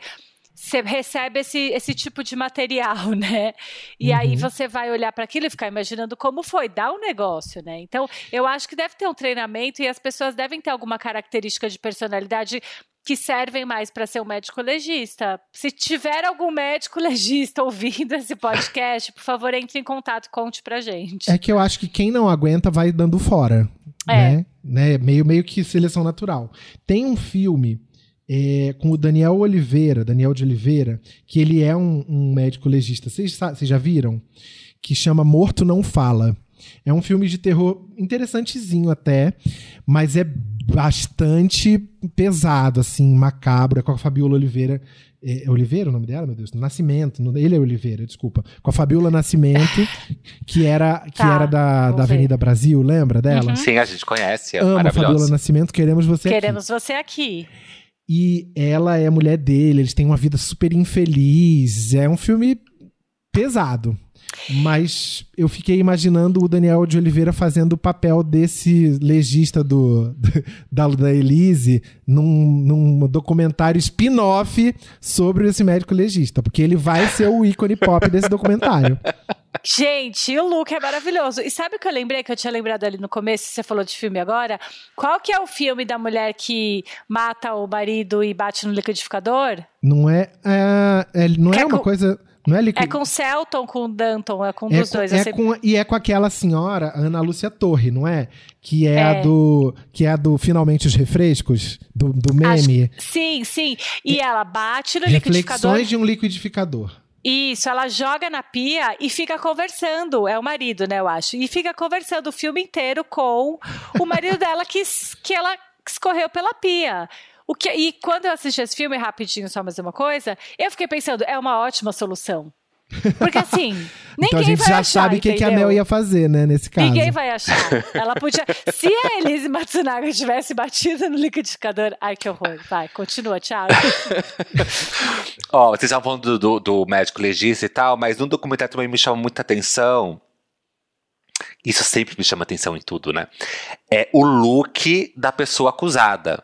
você recebe esse, esse tipo de material, né? E uhum. aí você vai olhar para aquilo e ficar imaginando como foi, dá um negócio, né? Então, eu acho que deve ter um treinamento e as pessoas devem ter alguma característica de personalidade que servem mais para ser um médico legista. Se tiver algum médico legista ouvindo esse podcast, por favor, entre em contato, conte pra gente. É que eu acho que quem não aguenta vai dando fora. É. Né? né? Meio, meio que seleção natural. Tem um filme é, com o Daniel Oliveira, Daniel de Oliveira, que ele é um, um médico legista. Vocês, já viram? Que chama Morto Não Fala. É um filme de terror interessantezinho até, mas é bastante pesado, assim, macabro, é com a Fabiola Oliveira. É, é Oliveira o nome dela, meu Deus? Nascimento. Ele é Oliveira, desculpa. Com a Fabiola Nascimento, que era, que tá, era da, da Avenida Brasil, lembra dela? Uhum. Sim, a gente conhece. É Amo Fabiola Nascimento, queremos você queremos aqui. Queremos você aqui. E ela é a mulher dele, eles têm uma vida super infeliz. É um filme pesado. Mas eu fiquei imaginando o Daniel de Oliveira fazendo o papel desse legista do, da, da Elise num, num documentário spin-off sobre esse médico legista, porque ele vai ser o ícone pop desse documentário. Gente, o look é maravilhoso. E sabe o que eu lembrei, que eu tinha lembrado ali no começo, você falou de filme agora? Qual que é o filme da mulher que mata o marido e bate no liquidificador? Não é. é, é não é, é uma com... coisa Não é Liquid... É com Celton, com Danton, é com um é dos com, dois. É sempre... com, e é com aquela senhora, Ana Lúcia Torre, não é? Que é, é. a do. Que é do Finalmente os Refrescos, do, do meme. Acho, sim, sim. E, e ela bate no Reflexões liquidificador. Reflexões de um liquidificador. Isso, ela joga na pia e fica conversando. É o marido, né, eu acho. E fica conversando o filme inteiro com o marido dela que, que ela escorreu pela pia. O que, e quando eu assisti esse filme, rapidinho, só mais uma coisa, eu fiquei pensando, é uma ótima solução. Porque assim, ninguém então a gente vai já achar, sabe o que, que, a Mel ia fazer, né, nesse caso. Ninguém vai achar. Ela podia. Se a Elise Matsunaga tivesse batido no liquidificador. Ai, que horror. Vai, continua, Thiago. Ó, oh, vocês estavam falando do, do, do, médico legista e tal, mas num documentário também me chama muita atenção. Isso sempre me chama atenção em tudo, né? É o look da pessoa acusada.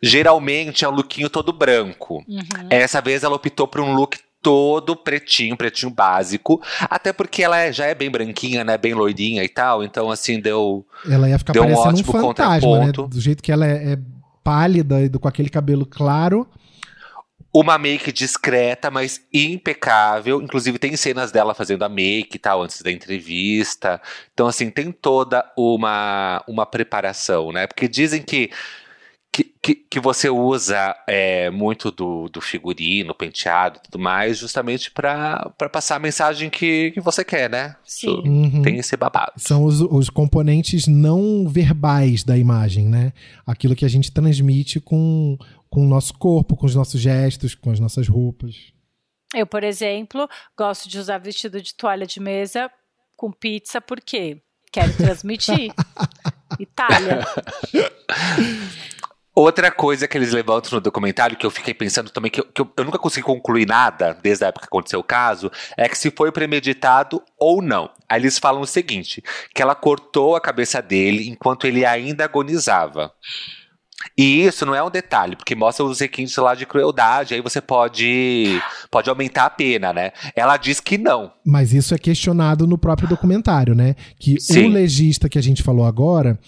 Geralmente é um lookinho todo branco. Uhum. Essa vez ela optou por um look todo pretinho, pretinho básico. Até porque ela é, já é bem branquinha, né? Bem loirinha e tal. Então, assim, deu. Ela ia ficar deu um, ótimo um fantasma, né? Do jeito que ela é, é pálida e com aquele cabelo claro. Uma make discreta, mas impecável. Inclusive, tem cenas dela fazendo a make e tal, antes da entrevista. Então, assim, tem toda uma, uma preparação, né? Porque dizem que que, que, que, você usa é, muito do, do figurino, penteado e tudo mais, justamente para passar a mensagem que, que você quer, né? Sim. Uhum. Tem esse babado. São os, os componentes não verbais da imagem, né? Aquilo que a gente transmite com, com o nosso corpo, com os nossos gestos, com as nossas roupas. Eu, por exemplo, gosto de usar vestido de toalha de mesa com pizza, porque quero transmitir. Itália. Outra coisa que eles levantam no documentário, que eu fiquei pensando também, que, eu, que eu, eu, nunca consegui concluir nada desde a época que aconteceu o caso, é que se foi premeditado ou não. Aí eles falam o seguinte: que ela cortou a cabeça dele enquanto ele ainda agonizava. E isso não é um detalhe, porque mostra os requintes lá de crueldade, aí você pode, pode aumentar a pena, né? Ela diz que não. Mas isso é questionado no próprio documentário, né? Que Sim. o legista que a gente falou agora,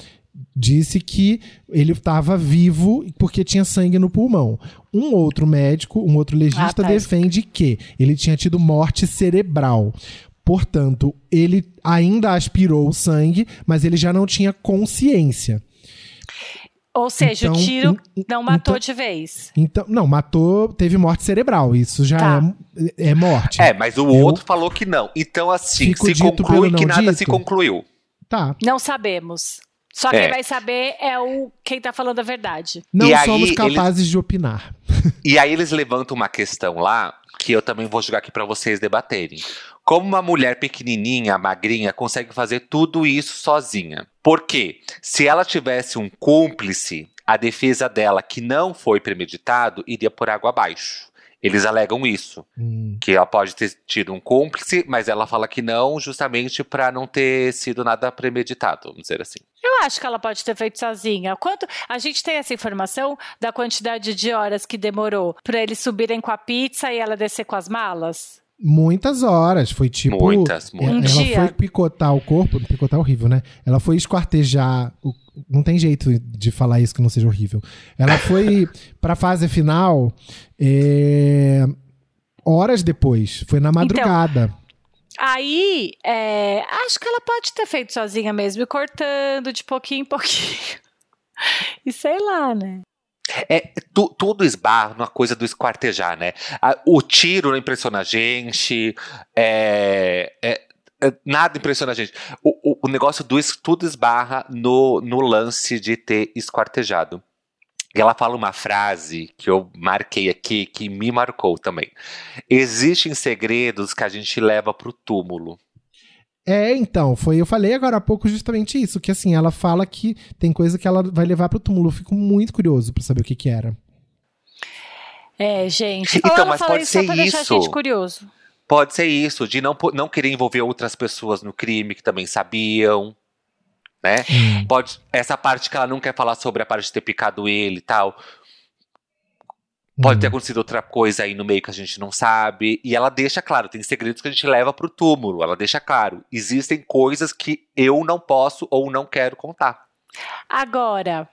disse que ele estava vivo porque tinha sangue no pulmão. Um outro médico, um outro legista, ah, tá. defende que ele tinha tido morte cerebral. Portanto, ele ainda aspirou o sangue, mas ele já não tinha consciência. Ou seja, então, o tiro não matou então, de vez. Então, não, matou, teve morte cerebral. Isso já tá. é, é morte. É, mas o Eu outro falou que não. Então, assim, se conclui que nada dito. se concluiu. Tá. Não sabemos. Só quem é. vai saber é o quem tá falando a verdade. Não e somos capazes eles... de opinar. E aí eles levantam uma questão lá que eu também vou jogar aqui para vocês debaterem. Como uma mulher pequenininha, magrinha, consegue fazer tudo isso sozinha? Porque se ela tivesse um cúmplice, a defesa dela que não foi premeditado iria por água abaixo. Eles alegam isso, hum. que ela pode ter tido um cúmplice, mas ela fala que não, justamente para não ter sido nada premeditado, vamos dizer assim. Eu acho que ela pode ter feito sozinha. Quanto a gente tem essa informação da quantidade de horas que demorou para eles subirem com a pizza e ela descer com as malas? Muitas horas, foi tipo. Muitas, muitas. Ela, ela foi picotar o corpo, picotar é horrível, né? Ela foi esquartejar. O, não tem jeito de falar isso que não seja horrível. Ela foi pra fase final é, horas depois, foi na então, madrugada. Então, aí, é, acho que ela pode ter feito sozinha mesmo, e cortando de pouquinho em pouquinho. e sei lá, né? É, tu, tudo esbarra numa coisa do esquartejar, né? o tiro não impressiona a gente, é, é, é, nada impressiona a gente. O, o, o negócio do tudo esbarra no, no lance de ter esquartejado. E ela fala uma frase que eu marquei aqui, que me marcou também. Existem segredos que a gente leva pro túmulo. É, então, foi, eu falei agora há pouco justamente isso, que assim, ela fala que tem coisa que ela vai levar pro túmulo. Eu fico muito curioso para saber o que que era. É, gente. Então, mas pode ser isso. curioso. Pode ser isso, de não, não querer envolver outras pessoas no crime que também sabiam, né? Hum. Pode, essa parte que ela não quer falar sobre a parte de ter picado ele e tal. Pode ter uhum. acontecido outra coisa aí no meio que a gente não sabe. E ela deixa claro, tem segredos que a gente leva pro túmulo. Ela deixa claro, existem coisas que eu não posso ou não quero contar. Agora,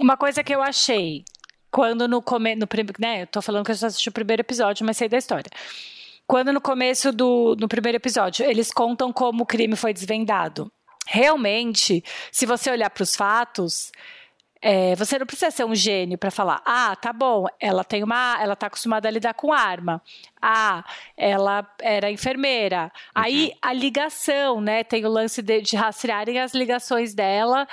uma coisa que eu achei, quando no começo, no né, eu tô falando que eu já assisti o primeiro episódio, mas sei da história. quando no começo do no primeiro episódio eles contam como o crime foi desvendado. Realmente, se você olhar para os fatos, é, você não precisa ser um gênio para falar, ah, tá bom, ela tem uma, ela tá acostumada a lidar com arma. Ah, ela era enfermeira. Uhum. Aí a ligação, né? Tem o lance de, de rastrearem as ligações dela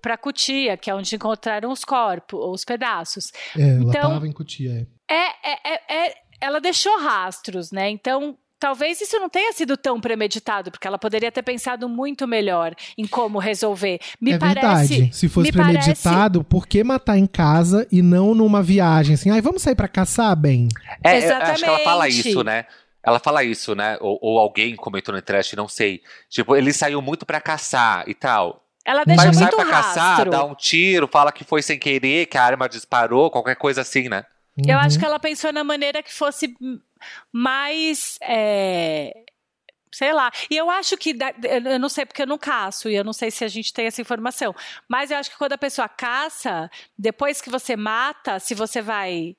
para a Cutia, que é onde encontraram os corpos, os pedaços. É, ela então, em Cutia. É. É, é, é, é, ela deixou rastros, né? Então talvez isso não tenha sido tão premeditado, porque ela poderia ter pensado muito melhor em como resolver. Me é parece, verdade. Se fosse premeditado, parece... por que matar em casa e não numa viagem? Assim, ai, vamos sair para caçar, bem? É, Exatamente. acho que ela fala isso, né? Ela fala isso, né? Ou, ou alguém comentou no trash, não sei. Tipo, ele saiu muito para caçar e tal. Ela deixa Mas muito sai pra rastro. caçar, dá um tiro, fala que foi sem querer, que a arma disparou, qualquer coisa assim, né? Eu uhum. acho que ela pensou na maneira que fosse mais. É, sei lá. E eu acho que. Eu não sei porque eu não caço, e eu não sei se a gente tem essa informação. Mas eu acho que quando a pessoa caça, depois que você mata, se você vai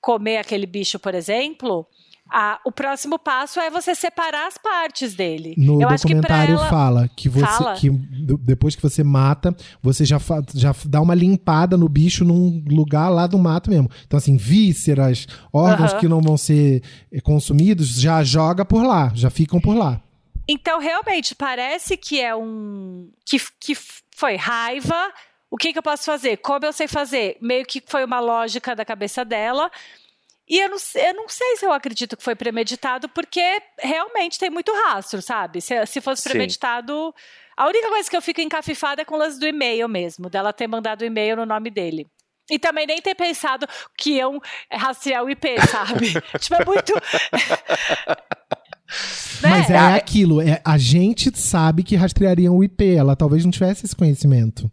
comer aquele bicho, por exemplo, a, o próximo passo é você separar as partes dele. No Eu documentário ela... fala que você fala. que depois que você mata, você já, já dá uma limpada no bicho num lugar lá do mato mesmo. Então assim, vísceras, órgãos que não vão ser eh, consumidos, já joga por lá, já ficam por lá. Então realmente parece que é um que, que foi raiva. O que, que eu posso fazer? Como eu sei fazer? Meio que foi uma lógica da cabeça dela. E eu não, eu não sei se eu acredito que foi premeditado, porque realmente tem muito rastro, sabe? Se, se fosse premeditado. Sim. A única coisa que eu fico encafifada é com o lance do e-mail mesmo, dela ter mandado o e-mail no nome dele. E também nem ter pensado que iam rastrear o IP, sabe? tipo, é muito. Né? Mas é, é aquilo, é, a gente sabe que rastreariam o IP, ela talvez não tivesse esse conhecimento.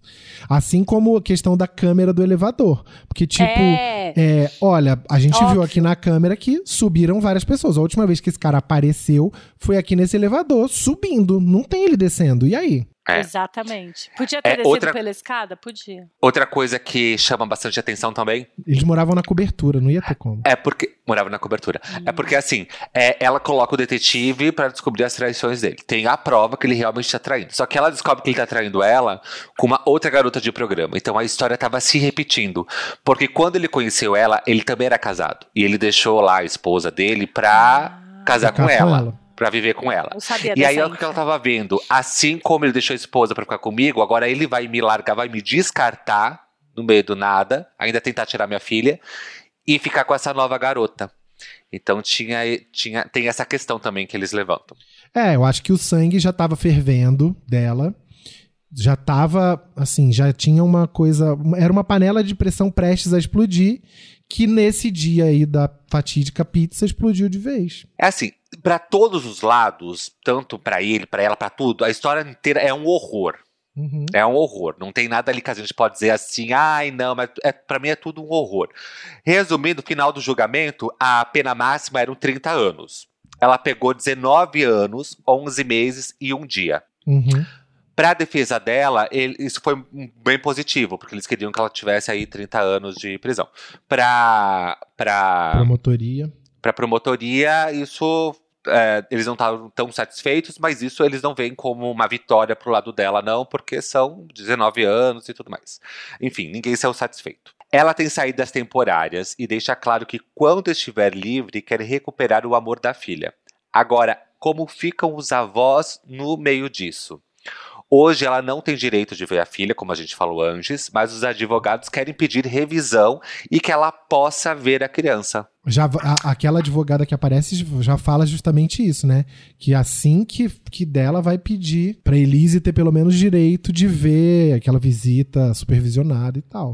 Assim como a questão da câmera do elevador. Porque, tipo, é. É, olha, a gente Óbvio. viu aqui na câmera que subiram várias pessoas. A última vez que esse cara apareceu foi aqui nesse elevador, subindo. Não tem ele descendo. E aí? É. Exatamente. Podia ter é, descido outra... pela escada? Podia. Outra coisa que chama bastante atenção também. Eles moravam na cobertura, não ia ter como. É porque. Moravam na cobertura. Hum. É porque, assim, é, ela coloca o detetive para descobrir as traições dele. Tem a prova que ele realmente está traindo. Só que ela descobre que ele está traindo ela com uma outra garota de programa. Então a história estava se repetindo. Porque quando ele conheceu ela, ele também era casado. E ele deixou lá a esposa dele pra ah. casar com ela. Com ela para viver com ela. e aí é o que ela tava vendo. Assim como ele deixou a esposa para ficar comigo, agora ele vai me largar, vai me descartar no meio do nada, ainda tentar tirar minha filha e ficar com essa nova garota. Então tinha, tinha tem essa questão também que eles levantam. É, eu acho que o sangue já estava fervendo dela. Já estava, assim, já tinha uma coisa. Era uma panela de pressão prestes a explodir. Que nesse dia aí da fatídica pizza explodiu de vez. É assim, para todos os lados, tanto para ele, para ela, para tudo, a história inteira é um horror. Uhum. É um horror. Não tem nada ali que a gente pode dizer assim, ai, não, mas é, para mim é tudo um horror. Resumindo, no final do julgamento, a pena máxima eram 30 anos. Ela pegou 19 anos, 11 meses e um dia. Uhum. Para a defesa dela, ele, isso foi bem positivo, porque eles queriam que ela tivesse aí 30 anos de prisão. Para para promotoria, para promotoria, isso é, eles não estavam tão satisfeitos, mas isso eles não veem como uma vitória pro lado dela, não, porque são 19 anos e tudo mais. Enfim, ninguém saiu satisfeito. Ela tem saídas temporárias e deixa claro que quando estiver livre quer recuperar o amor da filha. Agora, como ficam os avós no meio disso? Hoje ela não tem direito de ver a filha, como a gente falou antes, mas os advogados querem pedir revisão e que ela possa ver a criança. Já, a, aquela advogada que aparece já fala justamente isso, né? Que assim que, que dela vai pedir pra Elise ter pelo menos direito de ver aquela visita supervisionada e tal.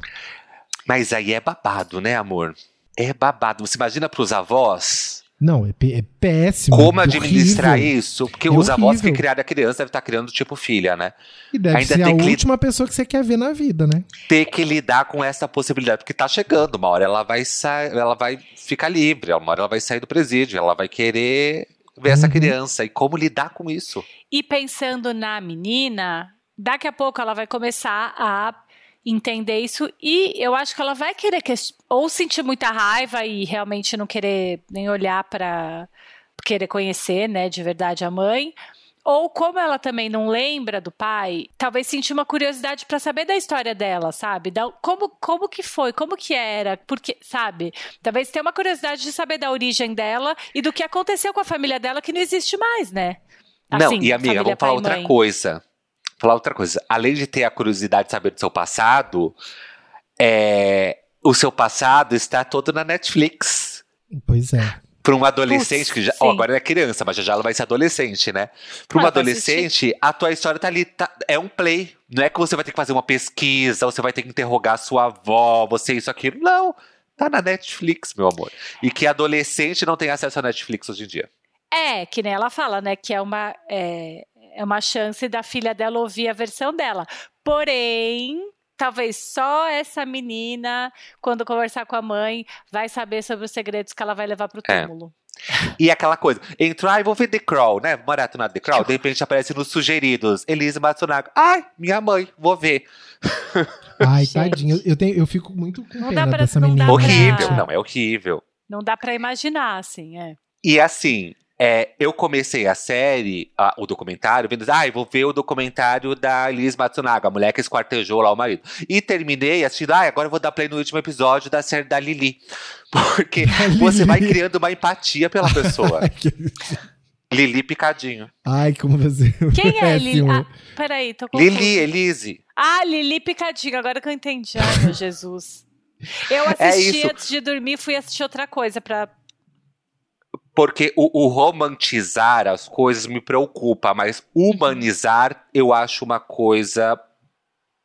Mas aí é babado, né, amor? É babado. Você imagina pros avós não, é, é péssimo. Como administrar horrível. isso? Porque é os horrível. avós que criaram a criança devem estar criando tipo filha, né? E deve Ainda ser a última pessoa que você quer ver na vida, né? Ter que lidar com essa possibilidade, porque tá chegando, uma hora ela vai sair, ela vai ficar livre, uma hora ela vai sair do presídio, ela vai querer ver uhum. essa criança. E como lidar com isso? E pensando na menina, daqui a pouco ela vai começar a entender isso e eu acho que ela vai querer que, ou sentir muita raiva e realmente não querer nem olhar para querer conhecer, né, de verdade a mãe, ou como ela também não lembra do pai, talvez sentir uma curiosidade para saber da história dela, sabe? Da, como, como que foi, como que era, porque, sabe? Talvez tenha uma curiosidade de saber da origem dela e do que aconteceu com a família dela que não existe mais, né? Assim, não, e amiga, vamos falar outra coisa. Falar outra coisa. Além de ter a curiosidade de saber do seu passado, é, o seu passado está todo na Netflix. Pois é para um adolescente Puts, que já, ó, agora é criança, mas já já ela vai ser adolescente, né? Para um ah, adolescente, a tua história tá ali, tá, é um play. Não é que você vai ter que fazer uma pesquisa, ou você vai ter que interrogar a sua avó, você isso aquilo. Não, tá na Netflix, meu amor. E que adolescente não tem acesso à Netflix hoje em dia. É, que nem ela fala, né? Que é uma, é, é uma chance da filha dela ouvir a versão dela. Porém, talvez só essa menina, quando conversar com a mãe, vai saber sobre os segredos que ela vai levar pro é. túmulo. É. E aquela coisa, entrar e vou ver The Crawl, né? Maratona The Crawl, de repente aparece nos sugeridos. Elise Matsunaga. Ai, minha mãe, vou ver. Ai, tadinho. Eu, tenho, eu fico muito com não pena pra, dessa menina. Horrível, pra... não, é horrível. Não dá pra imaginar, assim, é. E assim, é, eu comecei a série, a, o documentário, vendo, ah, vou ver o documentário da Liz Matsunaga, a mulher que esquartejou lá o marido. E terminei assistindo, ah, agora eu vou dar play no último episódio da série da Lili. Porque você vai criando uma empatia pela pessoa. Lili Picadinho. Ai, como você. Quem é Lili? Ah, peraí, tô com. Lili, Elise. Ah, Lili Picadinho, agora que eu entendi. Ai, meu Jesus. Eu é assisti é antes de dormir, fui assistir outra coisa pra, porque o, o, romantizar as coisas me preocupa, mas humanizar eu acho uma coisa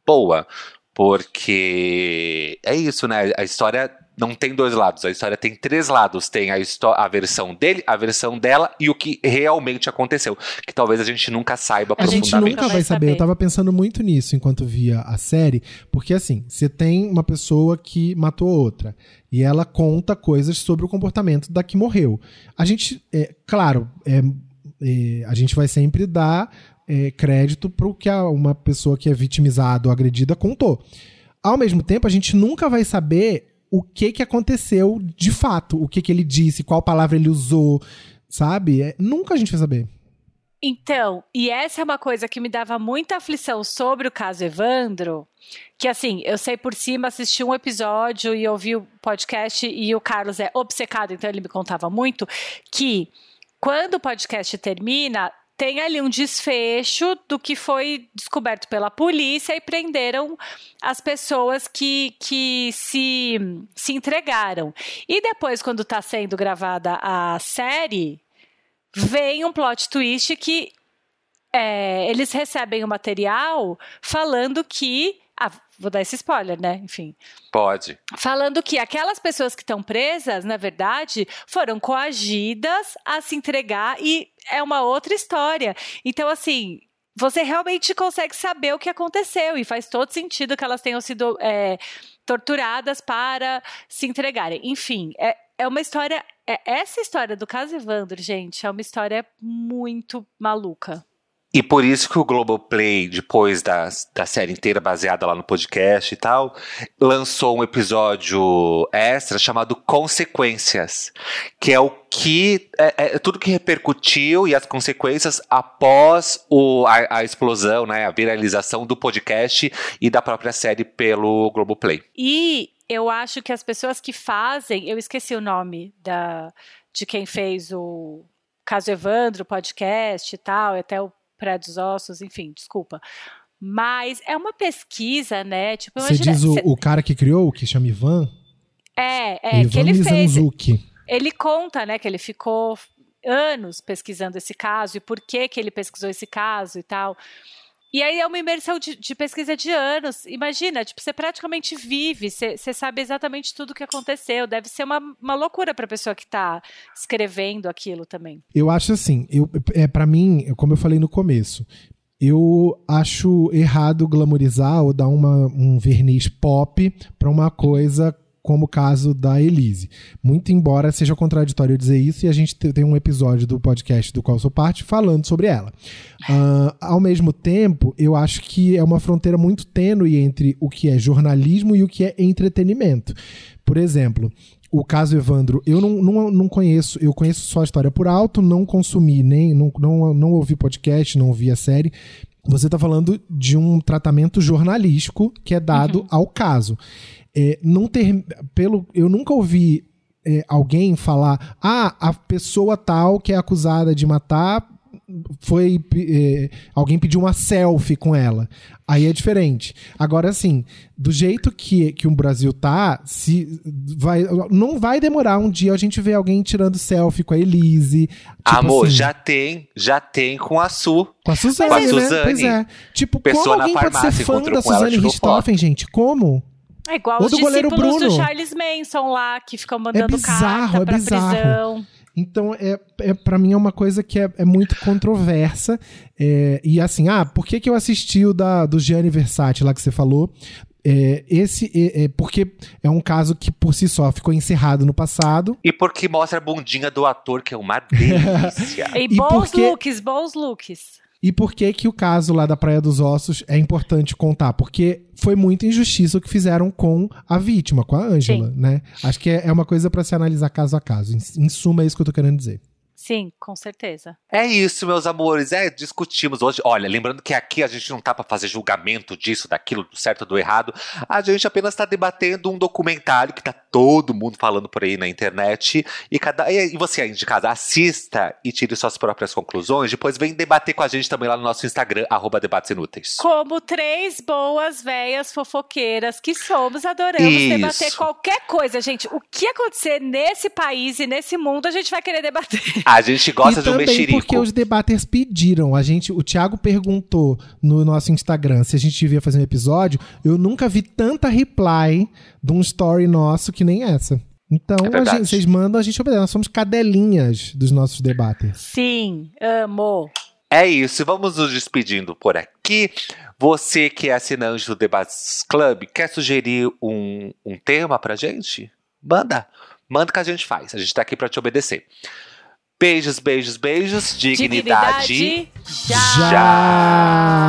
boa. Porque é isso, né? A história não tem dois lados, a história tem três lados. Tem a, a versão dele, a versão dela e o que realmente aconteceu. Que talvez a gente nunca saiba a profundamente. A gente nunca vai saber. Eu tava pensando muito nisso enquanto via a série, porque assim, você tem uma pessoa que matou outra. E ela conta coisas sobre o comportamento da que morreu. A gente, é, claro, é, é, a gente vai sempre dar é, crédito para o que a, uma pessoa que é vitimizada ou agredida contou. Ao mesmo tempo, a gente nunca vai saber o que que aconteceu de fato, o que que ele disse, qual palavra ele usou, sabe? É, nunca a gente vai saber. Então, e essa é uma coisa que me dava muita aflição sobre o caso Evandro, que assim, eu sei por cima, assisti um episódio e ouvi o podcast e o Carlos é obcecado, então ele me contava muito que quando o podcast termina, tem ali um desfecho do que foi descoberto pela polícia e prenderam as pessoas que, que se, se entregaram. E depois, quando está sendo gravada a série, vem um plot twist que é, eles recebem o material falando que ah, vou dar esse spoiler, né? Enfim. Pode. Falando que aquelas pessoas que estão presas, na verdade, foram coagidas a se entregar e é uma outra história. Então, assim, você realmente consegue saber o que aconteceu e faz todo sentido que elas tenham sido é, torturadas para se entregarem. Enfim, é, é uma história. É, essa história do caso Evandro, gente, é uma história muito maluca. E por isso que o Globoplay, depois da, da série inteira baseada lá no podcast e tal, lançou um episódio extra chamado Consequências, que é o que é, é tudo que repercutiu e as consequências após o, a, a, explosão, né, a viralização do podcast e da própria série pelo Globoplay. E eu acho que as pessoas que fazem, eu esqueci o nome da, de quem fez o Caso Evandro, podcast e tal, até o prédios ossos, enfim, desculpa. Mas é uma pesquisa, né? Tipo, Você diz o, cê... o, cara que criou, que chama Ivan? É, é, Ivan que ele Mizanzuki. fez. Ele conta, né, que ele ficou anos pesquisando esse caso e por que que ele pesquisou esse caso e tal. E aí é uma imersão de, de, pesquisa de anos. Imagina, tipo, você praticamente vive, você, você sabe exatamente tudo o que aconteceu. Deve ser uma, uma loucura para a pessoa que está escrevendo aquilo também. Eu acho assim, eu, é para mim, como eu falei no começo, eu acho errado glamorizar ou dar uma, um verniz pop para uma coisa como o caso da Elise. Muito embora seja contraditório dizer isso, e a gente tem um episódio do podcast do qual sou parte falando sobre ela. Uh, ao mesmo tempo, eu acho que é uma fronteira muito tênue entre o que é jornalismo e o que é entretenimento. Por exemplo, o caso Evandro, eu não, não, não conheço, eu conheço só a história por alto, não consumi, nem não, não, não ouvi podcast, não ouvi a série. Você está falando de um tratamento jornalístico que é dado uhum. ao caso. É, não ter, pelo, eu nunca ouvi é, alguém falar, ah, a pessoa tal que é acusada de matar foi é, alguém pediu uma selfie com ela. Aí é diferente. Agora, assim, do jeito que, que o Brasil tá, se vai, não vai demorar um dia a gente ver alguém tirando selfie com a Elise. Tipo Amor, assim, já tem, já tem com a Su. Com a Suzane, com a Suzane. Né? Pois é. Tipo, Pessoa como alguém pode ser fã da Suzane Richthofen, gente? Como? É igual Ou os discípulos Bruno. do Charles Manson lá, que ficam mandando é bizarro, carta é pra é bizarro. prisão. Então, é, é, para mim é uma coisa que é, é muito controversa. É, e assim, ah, por que, que eu assisti o da, do Gianni Versace lá que você falou? É, esse é, é, porque é um caso que por si só ficou encerrado no passado. E porque mostra a bundinha do ator, que é uma delícia. e, e bons porque... looks, bons looks. E por que que o caso lá da Praia dos Ossos é importante contar? Porque foi muita injustiça o que fizeram com a vítima, com a Ângela, né? Acho que é, é uma coisa para se analisar caso a caso. Em, em suma, é isso que eu tô querendo dizer. Sim, com certeza. É isso, meus amores. É, discutimos hoje. Olha, lembrando que aqui a gente não tá para fazer julgamento disso, daquilo, do certo ou do errado. A gente apenas está debatendo um documentário que tá todo mundo falando por aí na internet. E, cada, e você aí de casa, assista e tire suas próprias conclusões. Depois vem debater com a gente também lá no nosso Instagram, arroba debates inúteis. Como três boas velhas fofoqueiras que somos, adoramos isso. debater qualquer coisa, gente. O que acontecer nesse país e nesse mundo, a gente vai querer debater. A gente gosta e de um mexerico. porque os debaters pediram. A gente, o Thiago perguntou no nosso Instagram se a gente devia fazer um episódio. Eu nunca vi tanta reply de um story nosso que nem essa. Então, é gente, vocês mandam, a gente obedece. Nós somos cadelinhas dos nossos debates. Sim, amo. É isso, vamos nos despedindo por aqui. Você que é assinante do Debates Club, quer sugerir um, um tema pra gente? Manda. Manda que a gente faz. A gente tá aqui pra te obedecer. Beijos, beijos, beijos. Dignidade. Dignidade já. já.